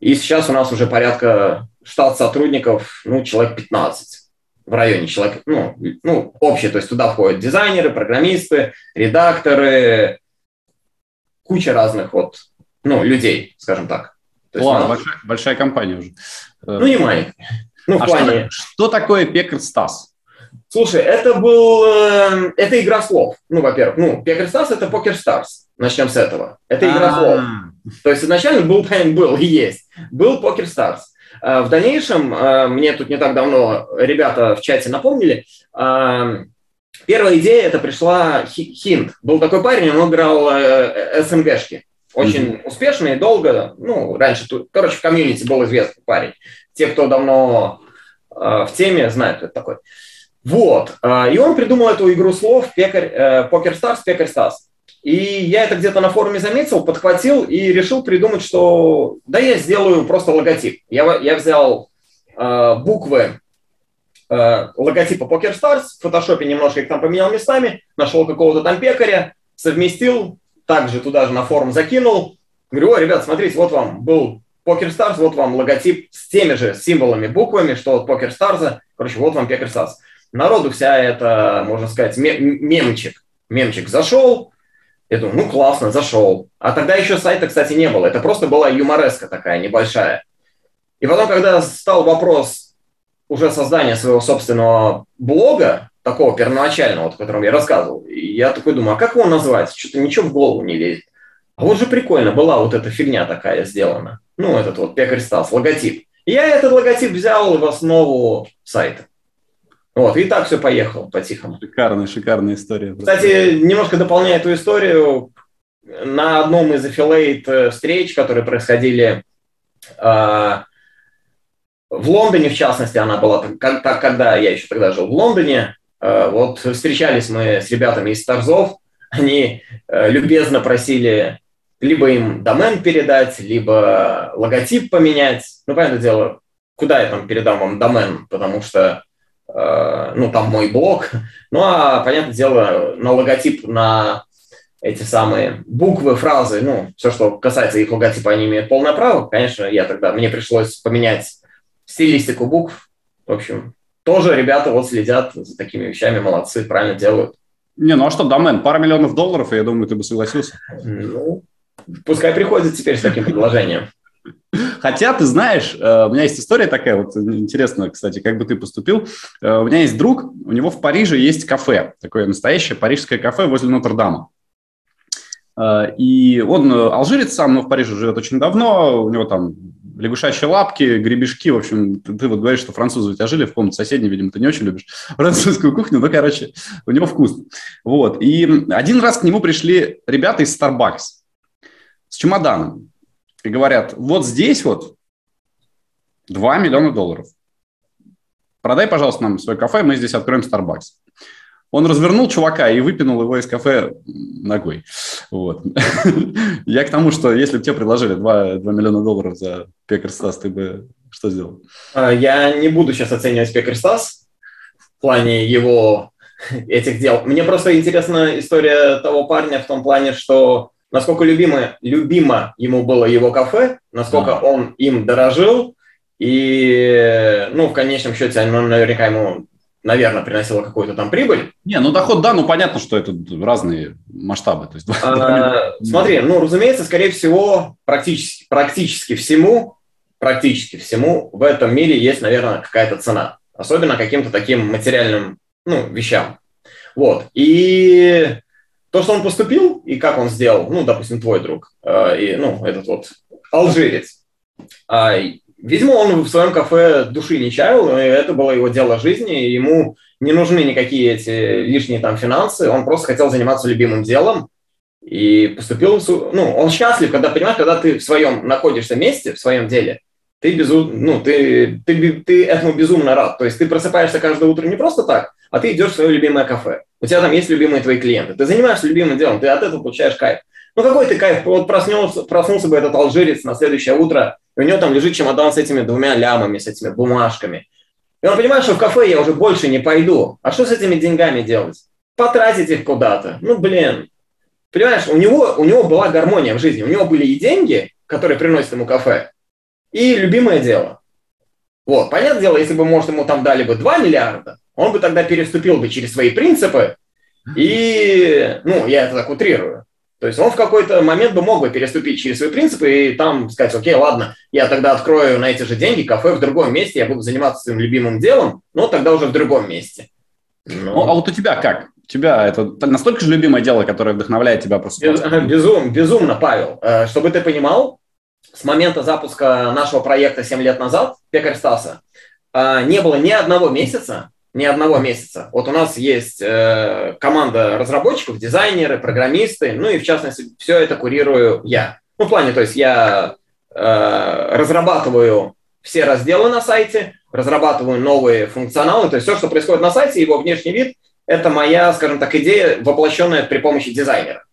S2: и сейчас у нас уже порядка штат сотрудников, ну, человек 15 в районе человек, ну, ну, общее, то есть туда входят дизайнеры, программисты, редакторы, куча разных вот, ну, людей, скажем так.
S1: То Ладно, большая, большая компания уже.
S2: Ну, не маленькая. Ну,
S1: а плане... что, что такое PekarStas?
S2: Слушай, это был... Э, это игра слов. Ну, во-первых, ну, Пекарь Стас – это PokerStars. Начнем с этого. Это игра А-а-а. слов. То есть изначально был, был и есть. Был PokerStars. Э, в дальнейшем, э, мне тут не так давно ребята в чате напомнили, э, первая идея это пришла Хинт. Был такой парень, он играл SNG шки. Очень mm-hmm. успешный, долго. Ну, раньше, тут, короче, в комьюнити был известный парень. Те, кто давно в теме, знают, кто это такой. Вот. И он придумал эту игру слов Пекарь, PokerStars, Пекарь Стас. И я это где-то на форуме заметил, подхватил и решил придумать, что да, я сделаю просто логотип. Я, я взял э, буквы э, логотипа PokerStars, в фотошопе немножко их там поменял местами, нашел какого-то там пекаря, совместил, также туда же на форум закинул. Говорю, о, ребят, смотрите, вот вам был PokerStars, вот вам логотип с теми же символами, буквами, что от PokerStars. Короче, вот вам PokerStars. Народу вся это, можно сказать, мемчик. Мемчик зашел, я думаю, ну классно, зашел. А тогда еще сайта, кстати, не было. Это просто была юмореска такая небольшая. И потом, когда стал вопрос уже создания своего собственного блога, такого первоначального, вот, о котором я рассказывал, я такой думаю, а как его назвать? Что-то ничего в голову не лезет. А вот же прикольно, была вот эта фигня такая сделана. Ну, этот вот пекарь Стас, логотип. И я этот логотип взял в основу сайта. Вот, и так все поехало по-тихому.
S1: Шикарная, шикарная история.
S2: Кстати, немножко дополняя эту историю, на одном из аффилейт э, встреч, которые происходили э, в Лондоне, в частности, она была, как, когда я еще тогда жил в Лондоне, вот встречались мы с ребятами из Старзов, они э, любезно просили либо им домен передать, либо логотип поменять. Ну, понятное дело, куда я там передам вам домен, потому что Э, ну, там мой блог. Ну, а, понятное дело, на логотип, на эти самые буквы, фразы, ну, все, что касается их логотипа, они имеют полное право. Конечно, я тогда, мне пришлось поменять стилистику букв. В общем, тоже ребята вот следят за такими вещами, молодцы, правильно делают.
S1: Не, ну а что, домен, пара миллионов долларов, я думаю, ты бы согласился.
S2: Ну, пускай приходит теперь с таким предложением.
S1: Хотя, ты знаешь, э, у меня есть история такая, вот интересно, кстати, как бы ты поступил. Э, у меня есть друг, у него в Париже есть кафе, такое настоящее парижское кафе возле Нотр-Дама. Э, и он алжирец сам, но в Париже живет очень давно, у него там лягушачьи лапки, гребешки, в общем, ты, ты вот говоришь, что французы у тебя жили в комнате соседней, видимо, ты не очень любишь французскую кухню, но, короче, у него вкусно. Вот, и один раз к нему пришли ребята из Starbucks с чемоданом и говорят, вот здесь вот 2 миллиона долларов. Продай, пожалуйста, нам свое кафе, мы здесь откроем Starbucks. Он развернул чувака и выпинул его из кафе ногой. Вот. Я к тому, что если бы тебе предложили 2, 2 миллиона долларов за Пекарстас, ты бы что сделал?
S2: А, я не буду сейчас оценивать Пекарстас в плане его этих дел. Мне просто интересна история того парня в том плане, что насколько любимо, любимо ему было его кафе, насколько да. он им дорожил, и, ну, в конечном счете, оно наверняка ему, наверное, приносило какую-то там прибыль.
S1: Не, ну, доход, да, ну, понятно, что это разные масштабы. То есть,
S2: а, смотри, ну, разумеется, скорее всего, практически, практически всему, практически всему в этом мире есть, наверное, какая-то цена. Особенно каким-то таким материальным, ну, вещам. Вот. И то, что он поступил и как он сделал, ну, допустим, твой друг, э, и, ну, этот вот алжирец, э, видимо, он в своем кафе души не чаял, и это было его дело жизни, ему не нужны никакие эти лишние там финансы, он просто хотел заниматься любимым делом, и поступил, ну, он счастлив, когда, понимаешь, когда ты в своем находишься месте, в своем деле, ты, безу, ну, ты, ты, ты этому безумно рад. То есть ты просыпаешься каждое утро не просто так, а ты идешь в свое любимое кафе. У тебя там есть любимые твои клиенты. Ты занимаешься любимым делом, ты от этого получаешь кайф. Ну какой ты кайф? Вот проснулся, проснулся бы этот алжирец на следующее утро, и у него там лежит чемодан с этими двумя лямами, с этими бумажками. И он понимает, что в кафе я уже больше не пойду. А что с этими деньгами делать? Потратить их куда-то. Ну, блин. Понимаешь, у него, у него была гармония в жизни. У него были и деньги, которые приносят ему кафе, и любимое дело. Вот, понятное дело, если бы, может, ему там дали бы 2 миллиарда, он бы тогда переступил бы через свои принципы, и, ну, я это так утрирую. То есть он в какой-то момент бы мог бы переступить через свои принципы и там сказать, окей, ладно, я тогда открою на эти же деньги кафе в другом месте, я буду заниматься своим любимым делом, но тогда уже в другом месте.
S1: Но... Ну, а вот у тебя как? У тебя это настолько же любимое дело, которое вдохновляет тебя просто?
S2: Безум, безумно, Павел. Э, чтобы ты понимал, с момента запуска нашего проекта 7 лет назад, Пекарь Стаса, э, не было ни одного месяца, ни одного месяца. Вот у нас есть э, команда разработчиков, дизайнеры, программисты, ну и в частности все это курирую я. Ну, в плане, то есть я э, разрабатываю все разделы на сайте, разрабатываю новые функционалы, то есть все, что происходит на сайте, его внешний вид, это моя, скажем так, идея, воплощенная при помощи дизайнера.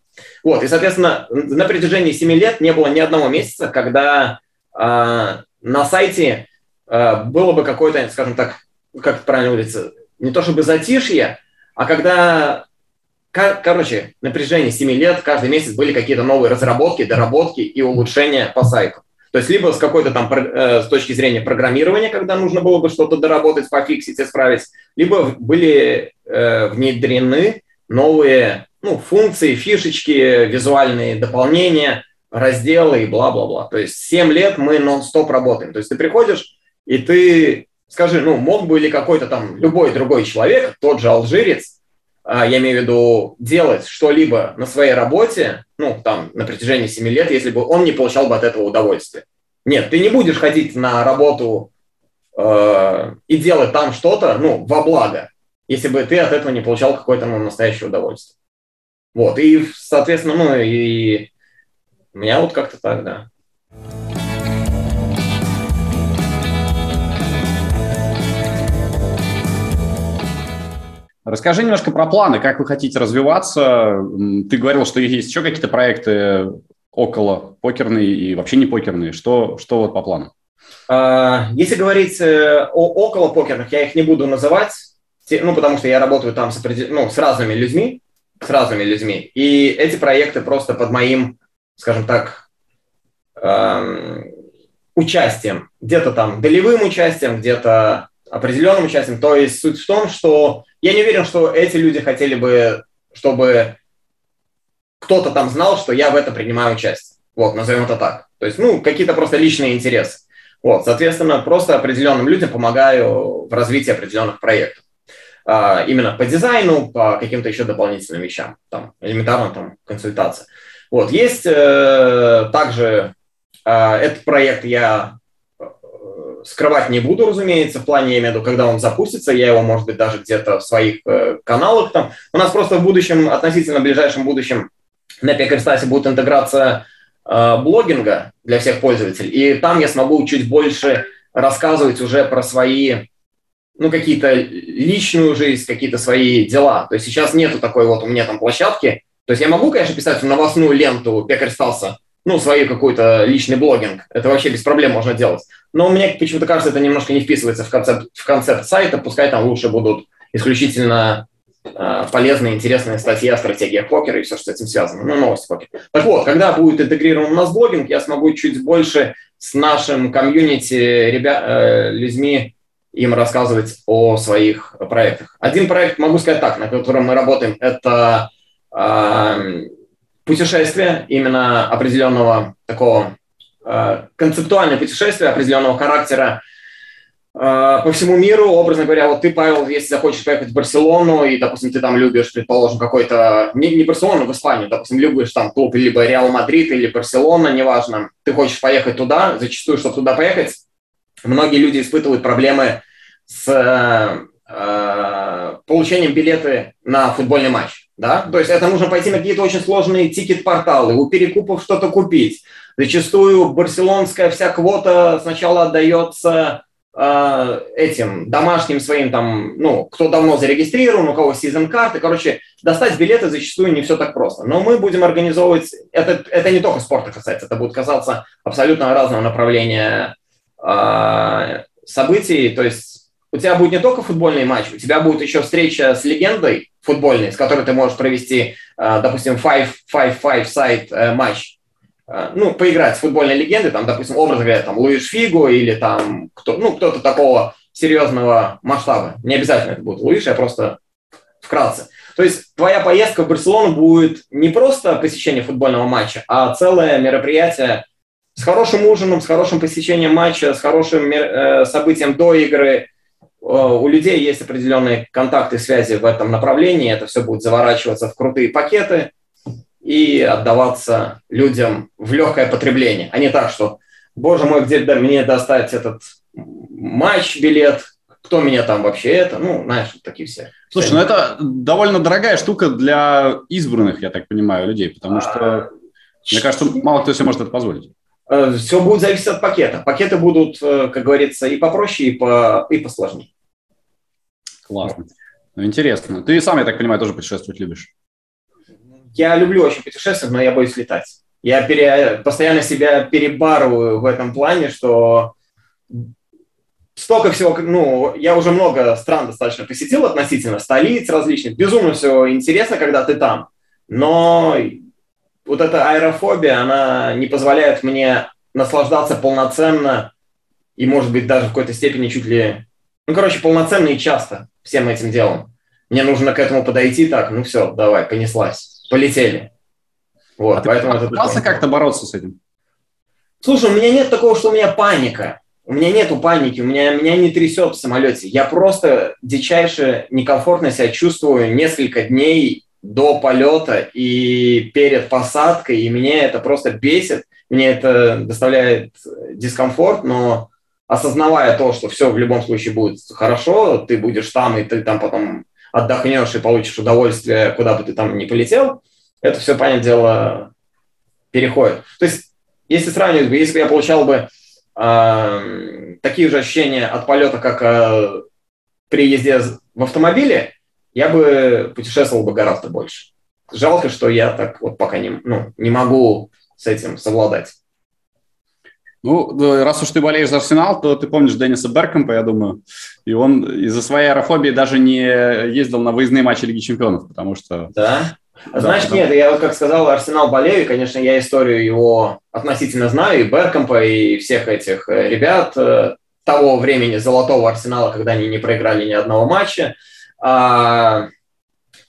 S2: Вот, и, соответственно, на протяжении 7 лет не было ни одного месяца, когда э, на сайте э, было бы какое-то, скажем так, как правильно говорится, не то чтобы затишье, а когда, короче, на протяжении 7 лет каждый месяц были какие-то новые разработки, доработки и улучшения по сайту. То есть либо с какой-то там э, с точки зрения программирования, когда нужно было бы что-то доработать, пофиксить, исправить, либо были э, внедрены новые ну, функции, фишечки, визуальные дополнения, разделы и бла-бла-бла. То есть 7 лет мы нон-стоп работаем. То есть ты приходишь, и ты скажи, ну, мог бы ли какой-то там любой другой человек, тот же алжирец, а, я имею в виду, делать что-либо на своей работе, ну, там, на протяжении 7 лет, если бы он не получал бы от этого удовольствия. Нет, ты не будешь ходить на работу э, и делать там что-то, ну, во благо, если бы ты от этого не получал какое-то ну, настоящее удовольствие. Вот, и, соответственно, ну, и у меня вот как-то так, да.
S1: Расскажи немножко про планы, как вы хотите развиваться. Ты говорил, что есть еще какие-то проекты около покерные и вообще не покерные. Что, что вот по плану?
S2: А, если говорить э, о около покерных, я их не буду называть, ну, потому что я работаю там с, ну, с разными людьми, с разными людьми. И эти проекты просто под моим, скажем так, эм, участием. Где-то там долевым участием, где-то определенным участием. То есть суть в том, что я не уверен, что эти люди хотели бы, чтобы кто-то там знал, что я в этом принимаю участие. Вот, назовем это так. То есть, ну, какие-то просто личные интересы. Вот, соответственно, просто определенным людям помогаю в развитии определенных проектов. А, именно по дизайну, по каким-то еще дополнительным вещам, там, элементарно там консультация. Вот, есть э, также э, этот проект я скрывать не буду, разумеется, в плане, я имею в виду, когда он запустится, я его, может быть, даже где-то в своих э, каналах там. У нас просто в будущем, относительно ближайшем будущем, на Пекарстасе будет интеграция э, блогинга для всех пользователей, и там я смогу чуть больше рассказывать уже про свои, ну, какие-то личную жизнь, какие-то свои дела. То есть сейчас нету такой вот у меня там площадки. То есть я могу, конечно, писать в новостную ленту Пекарь Стаса, ну, свой какой-то личный блогинг. Это вообще без проблем можно делать. Но мне почему-то кажется, это немножко не вписывается в концепт, в концепт сайта. Пускай там лучше будут исключительно э, полезные, интересные статьи о стратегиях покера и все, что с этим связано. Ну, новости покера. Так вот, когда будет интегрирован у нас блогинг, я смогу чуть больше с нашим комьюнити ребят, э, людьми им рассказывать о своих проектах. Один проект, могу сказать так, на котором мы работаем, это э, путешествие именно определенного такого э, концептуальное путешествие определенного характера э, по всему миру, образно говоря, вот ты, Павел, если захочешь поехать в Барселону, и, допустим, ты там любишь, предположим, какой-то, не, не Барселону, в Испанию, допустим, любишь там клуб либо Реал Мадрид, или Барселона, неважно, ты хочешь поехать туда, зачастую, чтобы туда поехать, многие люди испытывают проблемы с э, получением билеты на футбольный матч да, то есть это нужно пойти на какие-то очень сложные ticket-порталы, у перекупов что-то купить. Зачастую барселонская вся квота сначала отдается э, этим домашним своим там, ну, кто давно зарегистрирован, у кого сезон карты, короче, достать билеты зачастую не все так просто. Но мы будем организовывать, это, это не только спорта касается, это будет касаться абсолютно разного направления э, событий, то есть у тебя будет не только футбольный матч, у тебя будет еще встреча с легендой футбольной, с которой ты можешь провести, э, допустим, 5-5 сайт э, матч. Э, ну, поиграть с футбольной легендой, там, допустим, образно говоря, там, Луиш Фигу или там, кто, ну, кто-то такого серьезного масштаба. Не обязательно это будет Луиш, я просто вкратце. То есть твоя поездка в Барселону будет не просто посещение футбольного матча, а целое мероприятие с хорошим ужином, с хорошим посещением матча, с хорошим событием до игры, у людей есть определенные контакты, связи в этом направлении, это все будет заворачиваться в крутые пакеты и отдаваться людям в легкое потребление, а не так, что, боже мой, где мне достать этот матч, билет, кто меня там вообще это, ну, знаешь, такие все.
S1: Слушай, ну это довольно дорогая штука для избранных, я так понимаю, людей, потому что, а, мне кажется, мало кто себе может это позволить.
S2: Э, все будет зависеть от пакета. Пакеты будут, э, как говорится, и попроще, и, по, и посложнее.
S1: Классно. Ну, интересно. Ты сам, я так понимаю, тоже путешествовать любишь?
S2: Я люблю очень путешествовать, но я боюсь летать. Я пере, постоянно себя перебарываю в этом плане, что столько всего, ну, я уже много стран достаточно посетил относительно столиц различных. Безумно все интересно, когда ты там. Но вот эта аэрофобия, она не позволяет мне наслаждаться полноценно и, может быть, даже в какой-то степени чуть ли... Ну, короче, полноценно и часто всем этим делом. Мне нужно к этому подойти так, ну все, давай, понеслась, полетели.
S1: Вот, а поэтому ты пытался как-то бороться с этим?
S2: Слушай, у меня нет такого, что у меня паника. У меня нету паники, у меня, меня не трясет в самолете. Я просто дичайше некомфортно себя чувствую несколько дней до полета и перед посадкой, и меня это просто бесит, мне это доставляет дискомфорт, но осознавая то, что все в любом случае будет хорошо, ты будешь там, и ты там потом отдохнешь и получишь удовольствие, куда бы ты там ни полетел, это все, понятное дело, переходит. То есть, если сравнивать, если бы я получал бы такие же ощущения от полета, как э, при езде в автомобиле, я бы путешествовал бы гораздо больше. Жалко, что я так вот пока не, ну, не могу с этим совладать.
S1: Ну, раз уж ты болеешь за Арсенал, то ты помнишь Денниса Беркомпа, я думаю. И он из-за своей аэрофобии даже не ездил на выездные матчи Лиги Чемпионов, потому что...
S2: Да? Да, Знаешь, да. нет, я вот как сказал, Арсенал болею, и, конечно, я историю его относительно знаю, и Беркомпа, и всех этих э, ребят э, того времени золотого Арсенала, когда они не проиграли ни одного матча. А,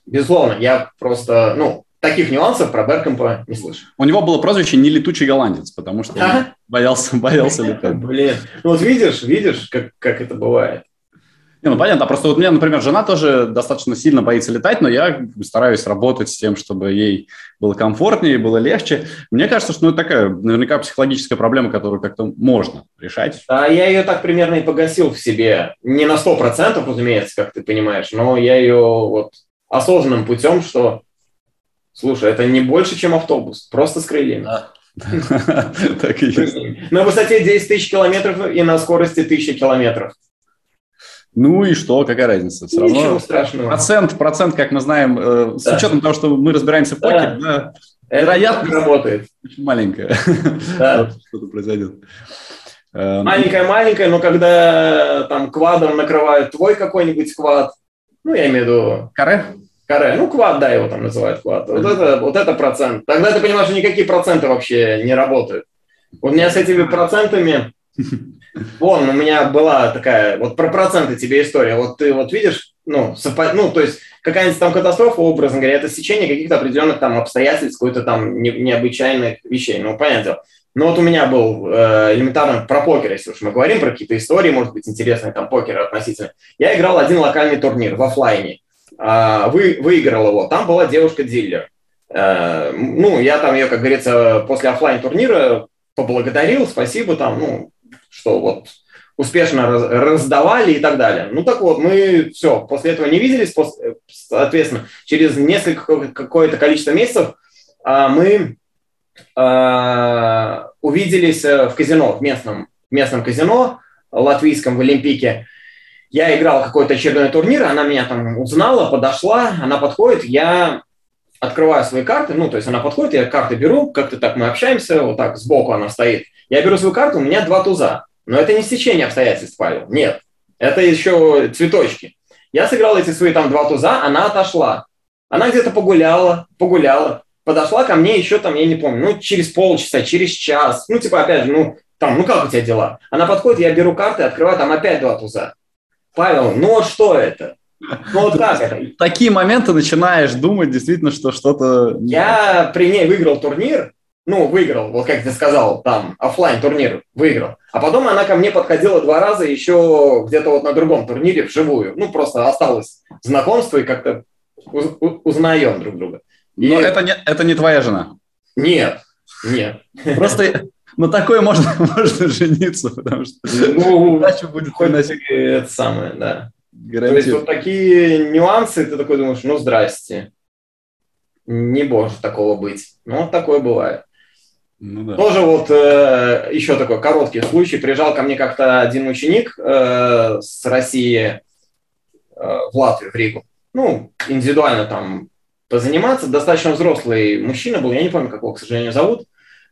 S2: безусловно, я просто, ну, таких нюансов про Беркомпа не слышу.
S1: У него было прозвище «Не летучий голландец», потому что он боялся, боялся летать.
S2: Блин, ну вот видишь, видишь, как, как это бывает.
S1: Не, ну понятно, просто вот у меня, например, жена тоже достаточно сильно боится летать, но я стараюсь работать с тем, чтобы ей было комфортнее, было легче. Мне кажется, что ну, это такая наверняка психологическая проблема, которую как-то можно решать.
S2: Да, я ее так примерно и погасил в себе. Не на сто процентов, разумеется, как ты понимаешь, но я ее вот осознанным путем, что, слушай, это не больше, чем автобус, просто с крыльями. Да. Так и есть. На высоте 10 тысяч километров и на скорости 1000 километров.
S1: Ну и что, какая разница?
S2: Все Ничего равно страшного.
S1: Процент, процент, как мы знаем, э, да. с учетом того, что мы разбираемся в покере, да.
S2: да, вероятность работает.
S1: Очень маленькая. Да. Что-то произойдет.
S2: Э, Маленькая-маленькая, но когда там квадом накрывают твой какой-нибудь квад, ну, я имею в виду...
S1: Каре?
S2: Каре, ну, квад, да, его там называют квад. Вот это, вот это процент. Тогда ты понимаешь, что никакие проценты вообще не работают. У меня с этими процентами Вон, у меня была такая, вот про проценты тебе история. Вот ты вот видишь, ну, совпад... ну то есть какая-нибудь там катастрофа, образно говоря, это сечение каких-то определенных там обстоятельств, какой-то там не, необычайных вещей. Ну, понятно. Но вот у меня был э, элементарно про покер, если уж мы говорим про какие-то истории, может быть, интересные там покеры относительно. Я играл один локальный турнир в офлайне. Э, вы, выиграл его. Там была девушка-дилер. Э, ну, я там ее, как говорится, после офлайн турнира поблагодарил, спасибо там, ну, что вот успешно раздавали и так далее. Ну так вот, мы все, после этого не виделись, соответственно, через несколько какое-то количество месяцев а, мы а, увиделись э, в казино, в местном, местном казино латвийском в Олимпике. Я играл какой-то очередной турнир, она меня там узнала, подошла, она подходит, я открываю свои карты, ну, то есть она подходит, я карты беру, как-то так мы общаемся, вот так сбоку она стоит. Я беру свою карту, у меня два туза. Но это не стечение обстоятельств, Павел. Нет. Это еще цветочки. Я сыграл эти свои там два туза, она отошла. Она где-то погуляла, погуляла, подошла ко мне еще там, я не помню, ну, через полчаса, через час. Ну, типа, опять же, ну, там, ну, как у тебя дела? Она подходит, я беру карты, открываю, там опять два туза. Павел, ну, вот что это? Ну, вот как это?
S1: Такие моменты начинаешь думать действительно, что что-то...
S2: Я при ней выиграл турнир, ну, выиграл, вот как ты сказал, там, офлайн турнир выиграл. А потом она ко мне подходила два раза еще где-то вот на другом турнире вживую. Ну, просто осталось знакомство и как-то узнаем друг друга.
S1: И... Но это не, это не твоя жена?
S2: Нет, нет.
S1: Просто на такое можно, можно жениться, потому что
S2: ну, удача будет хоть это самое, да. То есть вот такие нюансы, ты такой думаешь, ну, здрасте. Не может такого быть. Ну, такое бывает. Ну, да. Тоже вот э, еще такой короткий случай. Приезжал ко мне как-то один ученик э, с России э, в Латвию, в Ригу. Ну, индивидуально там позаниматься. Достаточно взрослый мужчина был, я не помню, как его, к сожалению, зовут. А,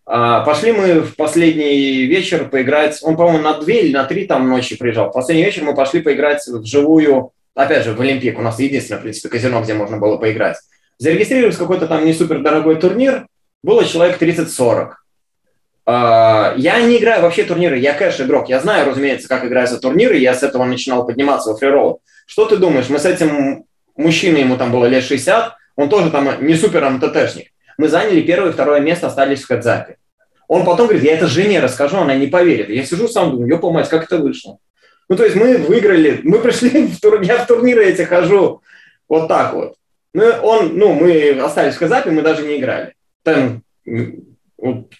S2: пошли мы в последний вечер поиграть. Он, по-моему, на две или на три там ночи приезжал. В последний вечер мы пошли поиграть вживую, опять же, в Олимпик. У нас единственное, в принципе, казино, где можно было поиграть. Зарегистрировались какой-то там не супер дорогой турнир было человек 30-40. А, я не играю вообще турниры, я кэш-игрок. Я знаю, разумеется, как играются турниры, я с этого начинал подниматься во фриролл. Что ты думаешь, мы с этим мужчиной, ему там было лет 60, он тоже там не супер МТТшник. Мы заняли первое и второе место, остались в Кадзапе. Он потом говорит, я это жене расскажу, она не поверит. Я сижу сам, думаю, ёпа мать, как это вышло? Ну, то есть мы выиграли, мы пришли, в тур... я в турниры эти хожу вот так вот. Ну, он, ну, мы остались в Казапе, мы даже не играли там, вот,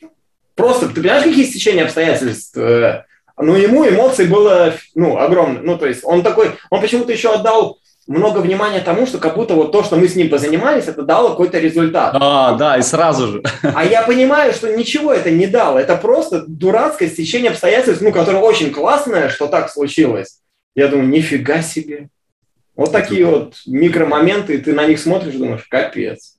S2: просто, ты понимаешь, какие стечения обстоятельств? Э, ну, ему эмоций было, ну, огромное. Ну, то есть он такой, он почему-то еще отдал много внимания тому, что как будто вот то, что мы с ним позанимались, это дало какой-то результат.
S1: А, да, и сразу же.
S2: А я понимаю, что ничего это не дало. Это просто дурацкое стечение обстоятельств, ну, которое очень классное, что так случилось. Я думаю, нифига себе. Вот такие вот микромоменты, ты на них смотришь и думаешь, капец.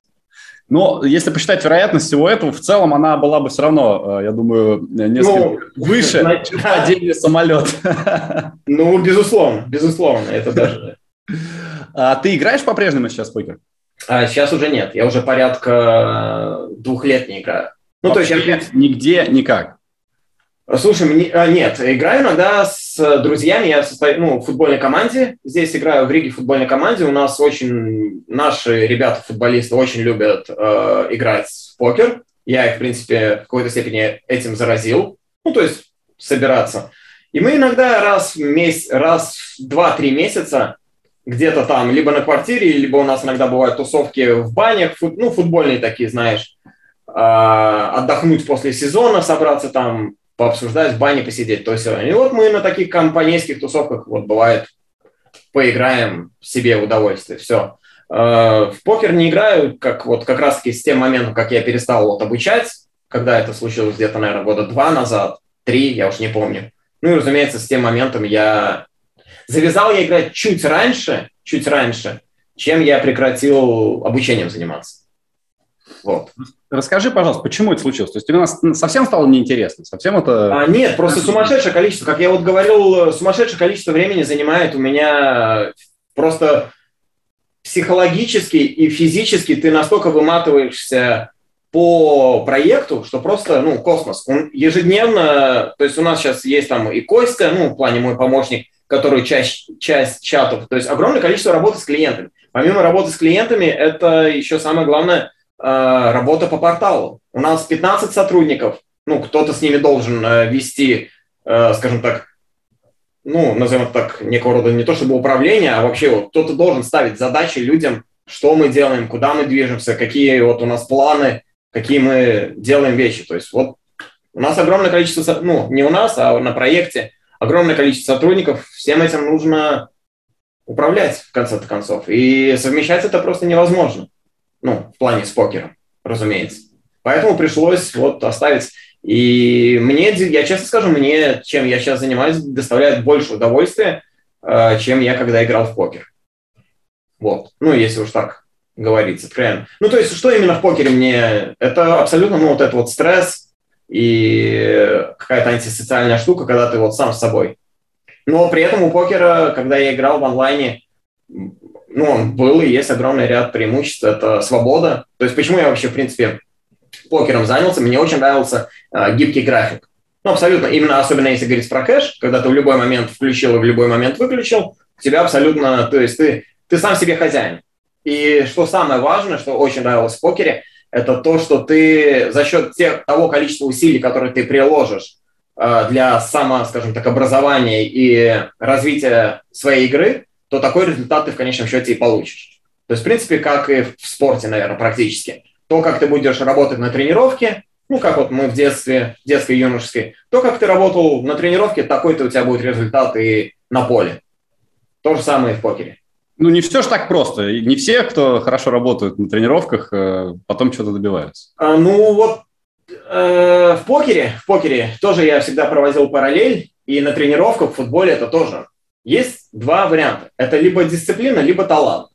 S1: Но если посчитать вероятность всего этого, в целом она была бы все равно, э, я думаю, несколько ну, выше, значит, чем падение самолета.
S2: Ну, безусловно, безусловно, это даже...
S1: А ты играешь по-прежнему сейчас в покер?
S2: А, сейчас уже нет, я уже порядка двух лет не играю.
S1: Ну, Вообще то есть я... Нигде, никак?
S2: Слушай, мне, а, нет, играю иногда с друзьями, я состою ну, в футбольной команде, здесь играю в Риге в футбольной команде, у нас очень, наши ребята-футболисты очень любят э, играть в покер, я их, в принципе, в какой-то степени этим заразил, ну, то есть собираться. И мы иногда раз в месяц, раз в два-три месяца где-то там, либо на квартире, либо у нас иногда бывают тусовки в банях, фут, ну, футбольные такие, знаешь, э, отдохнуть после сезона, собраться там, пообсуждать, в бане посидеть, то есть И вот мы на таких компанейских тусовках, вот бывает, поиграем себе в удовольствие, все. Э, в покер не играю, как вот как раз-таки с тем моментом, как я перестал вот обучать, когда это случилось где-то, наверное, года два назад, три, я уж не помню. Ну и, разумеется, с тем моментом я... Завязал я играть чуть раньше, чуть раньше, чем я прекратил обучением заниматься.
S1: Вот. Расскажи, пожалуйста, почему это случилось? То есть тебе ну, совсем стало неинтересно? Совсем это...
S2: А, нет, просто сумасшедшее количество. Как я вот говорил, сумасшедшее количество времени занимает у меня просто психологически и физически ты настолько выматываешься по проекту, что просто, ну, космос. Он ежедневно, то есть у нас сейчас есть там и Костя, ну, в плане мой помощник, который часть, часть чатов, то есть огромное количество работы с клиентами. Помимо работы с клиентами, это еще самое главное – Э, работа по порталу. У нас 15 сотрудников, ну, кто-то с ними должен э, вести, э, скажем так, ну, назовем это так, некого рода не то чтобы управление, а вообще вот кто-то должен ставить задачи людям, что мы делаем, куда мы движемся, какие вот у нас планы, какие мы делаем вещи. То есть вот у нас огромное количество, ну, не у нас, а на проекте огромное количество сотрудников, всем этим нужно управлять в конце концов. И совмещать это просто невозможно. Ну, в плане с покером, разумеется. Поэтому пришлось вот оставить. И мне, я честно скажу, мне, чем я сейчас занимаюсь, доставляет больше удовольствия, э, чем я когда играл в покер. Вот. Ну, если уж так говорить откровенно. Ну, то есть, что именно в покере мне... Это абсолютно, ну, вот этот вот стресс и какая-то антисоциальная штука, когда ты вот сам с собой. Но при этом у покера, когда я играл в онлайне, ну, он был и есть огромный ряд преимуществ. Это свобода. То есть почему я вообще, в принципе, покером занялся? Мне очень нравился э, гибкий график. Ну, абсолютно. Именно особенно если говорить про кэш, когда ты в любой момент включил и в любой момент выключил, у тебя абсолютно, то есть ты, ты сам себе хозяин. И что самое важное, что очень нравилось в покере, это то, что ты за счет тех, того количества усилий, которые ты приложишь э, для само, скажем так, образования и развития своей игры, то такой результат ты в конечном счете и получишь. То есть, в принципе, как и в спорте, наверное, практически. То, как ты будешь работать на тренировке, ну, как вот мы в детстве, детской и юношеской, то, как ты работал на тренировке, такой-то у тебя будет результат и на поле. То же самое и в покере.
S1: Ну, не все же так просто. Не все, кто хорошо работают на тренировках, э, потом что-то добиваются.
S2: А, ну, вот э, в покере, в покере тоже я всегда проводил параллель, и на тренировках в футболе это тоже. Есть два варианта. Это либо дисциплина, либо талант.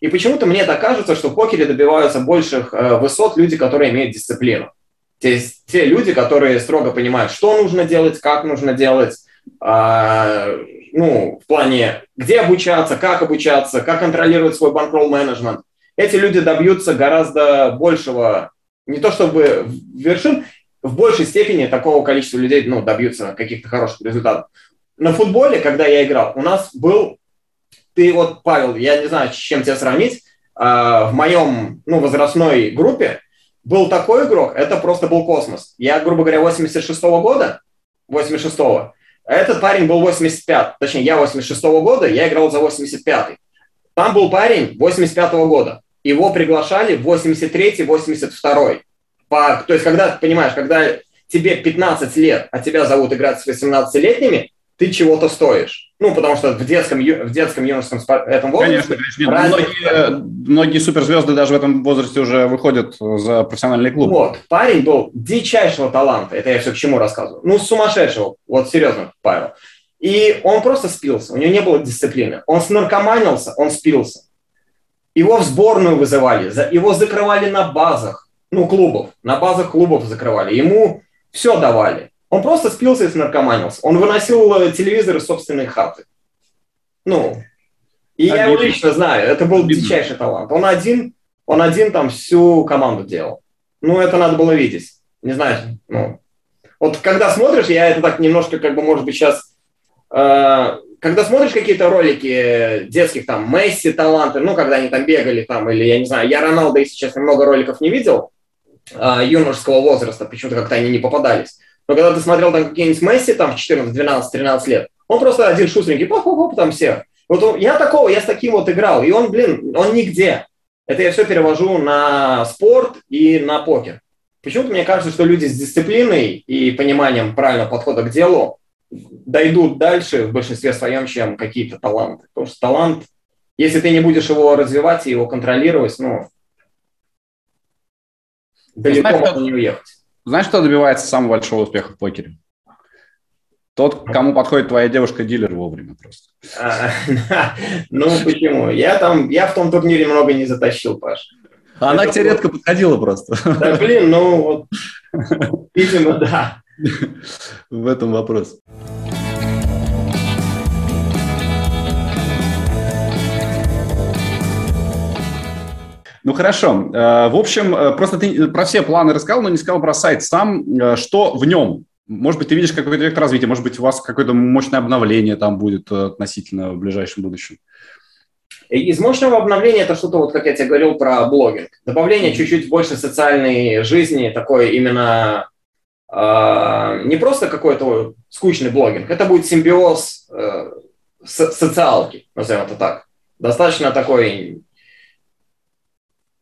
S2: И почему-то мне так кажется, что в покере добиваются больших э, высот люди, которые имеют дисциплину. Те, те люди, которые строго понимают, что нужно делать, как нужно делать, ну, в плане, где обучаться, как обучаться, как контролировать свой банкролл менеджмент. Эти люди добьются гораздо большего, не то чтобы вершин, в большей степени такого количества людей ну, добьются каких-то хороших результатов. На футболе, когда я играл, у нас был, ты вот, Павел, я не знаю, с чем тебя сравнить, а, в моем ну, возрастной группе был такой игрок, это просто был космос. Я, грубо говоря, 86 -го года, 86-го, этот парень был 85, точнее, я 86 -го года, я играл за 85-й. Там был парень 85 -го года. Его приглашали в 83-й, 82-й. По, то есть, когда, понимаешь, когда тебе 15 лет, а тебя зовут играть с 18-летними, ты чего-то стоишь. Ну, потому что в детском, в детском юношеском этом
S1: возрасте... Конечно, конечно. Многие, многие суперзвезды даже в этом возрасте уже выходят за профессиональный клуб.
S2: Вот. Парень был дичайшего таланта. Это я все к чему рассказываю. Ну, сумасшедшего. Вот серьезно, Павел. И он просто спился. У него не было дисциплины. Он снаркоманился, он спился. Его в сборную вызывали, его закрывали на базах, ну, клубов. На базах клубов закрывали. Ему все давали. Он просто спился и снаркоманился. Он выносил э, телевизор из собственной хаты. Ну, и Обидно. я его лично знаю. Это был Обидно. дичайший талант. Он один, он один там всю команду делал. Ну, это надо было видеть. Не знаю, ну. Вот когда смотришь, я это так немножко, как бы, может быть, сейчас... Э, когда смотришь какие-то ролики детских, там, Месси таланты, ну, когда они там бегали, там, или, я не знаю, я Роналда, если честно, много роликов не видел, э, юношеского возраста, почему-то как-то они не попадались. Но когда ты смотрел там какие-нибудь Месси там в 14, 12, 13 лет, он просто один шустренький, поп-поп-поп, там всех. Вот он, я такого, я с таким вот играл, и он, блин, он нигде. Это я все перевожу на спорт и на покер. Почему-то мне кажется, что люди с дисциплиной и пониманием правильного подхода к делу дойдут дальше в большинстве своем, чем какие-то таланты. Потому что талант, если ты не будешь его развивать и его контролировать, ну, далеко можно не уехать.
S1: Знаешь, кто добивается самого большого успеха в покере? Тот, кому подходит твоя девушка-дилер вовремя просто. А,
S2: ну, почему? Я там, я в том турнире много не затащил, Паш.
S1: Она к тебе редко подходила просто.
S2: Да, блин, ну, вот, видимо, да.
S1: В этом вопрос. Ну хорошо. Э, в общем, э, просто ты про все планы рассказал, но не сказал про сайт сам. Э, что в нем? Может быть, ты видишь какой-то вектор развития, может быть, у вас какое-то мощное обновление там будет относительно в ближайшем будущем.
S2: Из мощного обновления это что-то, вот как я тебе говорил про блогинг. Добавление чуть-чуть больше социальной жизни, такой именно э, не просто какой-то скучный блогинг, это будет симбиоз э, социалки, назовем это так. Достаточно такой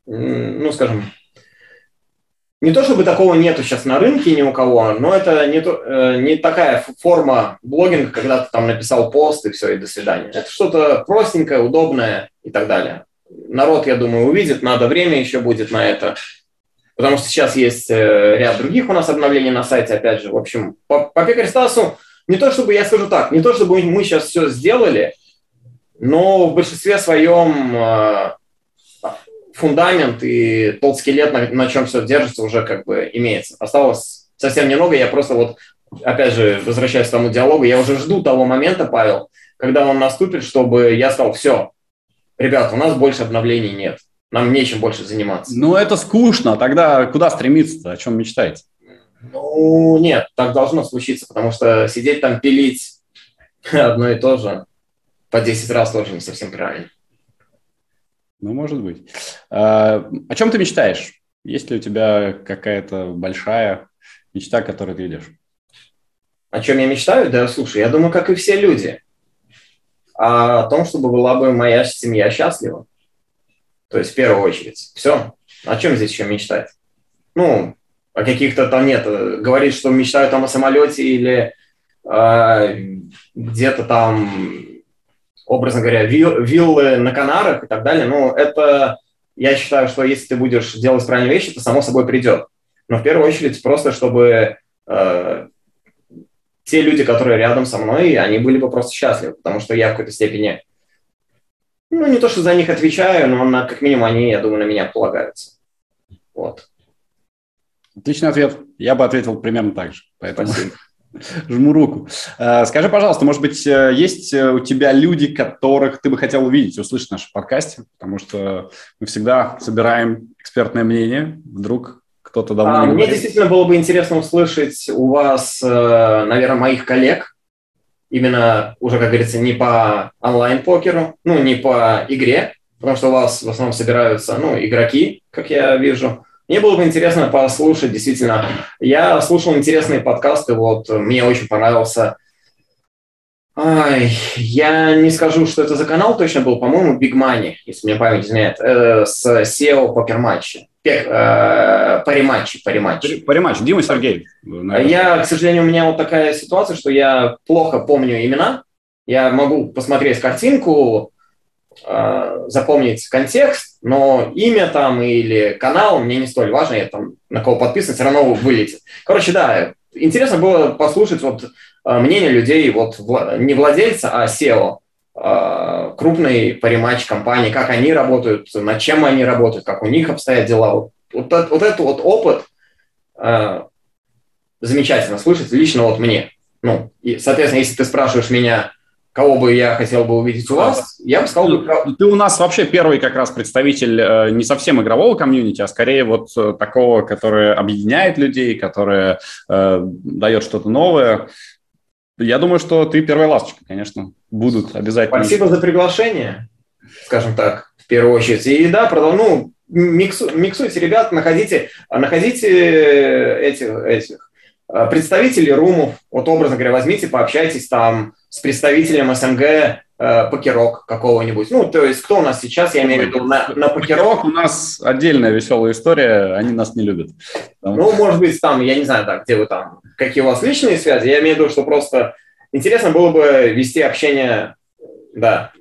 S2: ну, скажем, не то чтобы такого нету сейчас на рынке ни у кого, но это не, то, э, не такая форма блогинга, когда ты там написал пост и все, и до свидания. Это что-то простенькое, удобное и так далее. Народ, я думаю, увидит, надо время еще будет на это. Потому что сейчас есть э, ряд других у нас обновлений на сайте, опять же. В общем, по, по Пекарь-Стасу, не то чтобы, я скажу так, не то чтобы мы сейчас все сделали, но в большинстве своем э, фундамент и тот скелет, на, на чем все держится, уже как бы имеется. Осталось совсем немного, я просто вот, опять же, возвращаясь к тому диалогу, я уже жду того момента, Павел, когда он наступит, чтобы я сказал, все, ребят, у нас больше обновлений нет, нам нечем больше заниматься.
S1: Ну, это скучно, тогда куда стремиться-то, о чем мечтаете?
S2: Ну, нет, так должно случиться, потому что сидеть там пилить одно и то же по 10 раз тоже не совсем правильно.
S1: Ну, может быть. А, о чем ты мечтаешь? Есть ли у тебя какая-то большая мечта, которую ты видишь?
S2: О чем я мечтаю? Да, слушай, я думаю, как и все люди. А о том, чтобы была бы моя семья счастлива. То есть в первую очередь. Все. О чем здесь еще мечтать? Ну, о каких-то там нет. Говорит, что мечтаю там о самолете или э, где-то там, образно говоря, вилл, виллы на Канарах и так далее. Ну, это, я считаю, что если ты будешь делать правильные вещи, то само собой придет. Но в первую очередь просто, чтобы э, те люди, которые рядом со мной, они были бы просто счастливы, потому что я в какой-то степени, ну, не то, что за них отвечаю, но на, как минимум они, я думаю, на меня полагаются. Вот.
S1: Отличный ответ. Я бы ответил примерно так же. Поэтому Спасибо. жму руку. Э, скажи, пожалуйста, может быть, э, есть э, у тебя люди, которых ты бы хотел увидеть, услышать в нашем подкасте? Потому что мы всегда собираем экспертное мнение. Вдруг кто-то давно а,
S2: Мне говорит. действительно было бы интересно услышать у вас, э, наверное, моих коллег, именно уже, как говорится, не по онлайн-покеру, ну, не по игре, потому что у вас в основном собираются, ну, игроки, как я вижу. Мне было бы интересно послушать, действительно. Я слушал интересные подкасты, вот мне очень понравился Ай, я не скажу, что это за канал точно был, по-моему, Big Money, если мне память изменяет, э, с SEO покер-матчи. Э, париматчи, париматчи.
S1: Париматч, Дима Сергей.
S2: Наверное. Я, к сожалению, у меня вот такая ситуация, что я плохо помню имена. Я могу посмотреть картинку, э, запомнить контекст, но имя там или канал мне не столь важно, я там на кого подписан, все равно вылетит. Короче, да, интересно было послушать вот Э, мнение людей, вот не владельца, а SEO, э, крупной париматч компании, как они работают, над чем они работают, как у них обстоят дела. Вот, вот, вот этот вот опыт замечательно слышать лично вот мне. Ну, и, соответственно, если ты спрашиваешь меня, кого бы я хотел бы увидеть у вас, я бы сказал...
S1: Ну, ты у нас вообще первый как раз представитель э, не совсем игрового комьюнити, а скорее вот э, такого, который объединяет людей, который э, дает что-то новое. Я думаю, что ты первая ласточка, конечно, будут обязательно.
S2: Спасибо за приглашение, скажем так, в первую очередь. И да, продал, ну, миксу, миксуйте, ребят, находите, находите этих, этих а, представителей румов, вот образно говоря, возьмите, пообщайтесь там с представителем СНГ э, покерок какого-нибудь. Ну, то есть, кто у нас сейчас, я имею в виду, на, на покерок.
S1: У нас отдельная веселая история, они нас не любят.
S2: Потому... Ну, может быть, там, я не знаю, так, где вы там, какие у вас личные связи, я имею в виду, что просто интересно было бы вести общение, да,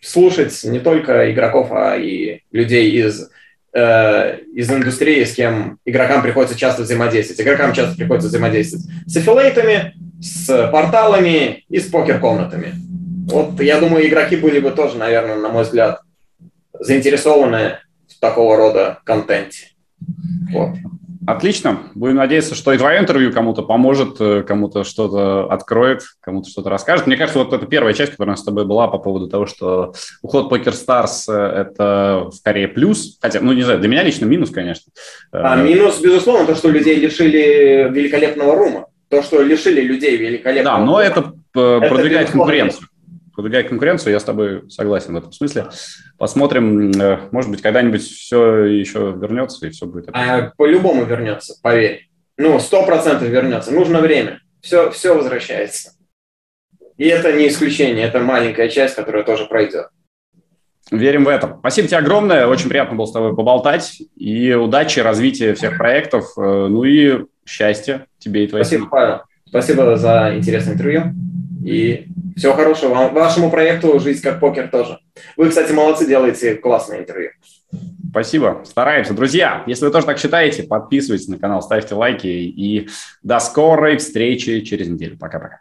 S2: слушать не только игроков, а и людей из э, из индустрии, с кем игрокам приходится часто взаимодействовать. Игрокам часто приходится взаимодействовать с аффилейтами, с порталами и с покер-комнатами. Вот я думаю, игроки были бы тоже, наверное, на мой взгляд, заинтересованы в такого рода контенте.
S1: Вот. Отлично. Будем надеяться, что и твое интервью кому-то поможет, э, кому-то что-то откроет, кому-то что-то расскажет. Мне кажется, вот это первая часть, которая у нас с тобой была по поводу того, что уход Stars э, – это скорее плюс. Хотя, ну, не знаю, для меня лично минус, конечно.
S2: А минус, безусловно, то, что людей лишили великолепного рума. То, что лишили людей великолепного
S1: Да, но это, э, это продвигает конкуренцию продвигает конкуренцию, я с тобой согласен в этом смысле. Посмотрим, э, может быть, когда-нибудь все еще вернется и все будет.
S2: А, по-любому вернется, поверь. Ну, сто процентов вернется. Нужно время. Все, все возвращается. И это не исключение, это маленькая часть, которая тоже пройдет.
S1: Верим в это. Спасибо тебе огромное. Очень приятно было с тобой поболтать. И удачи, развития всех проектов. Э, ну и счастья тебе и твоей
S2: Спасибо, Павел. Спасибо за интересное интервью. И всего хорошего вам, вашему проекту «Жизнь как покер» тоже. Вы, кстати, молодцы, делаете классное интервью.
S1: Спасибо, стараемся. Друзья, если вы тоже так считаете, подписывайтесь на канал, ставьте лайки и до скорой встречи через неделю. Пока-пока.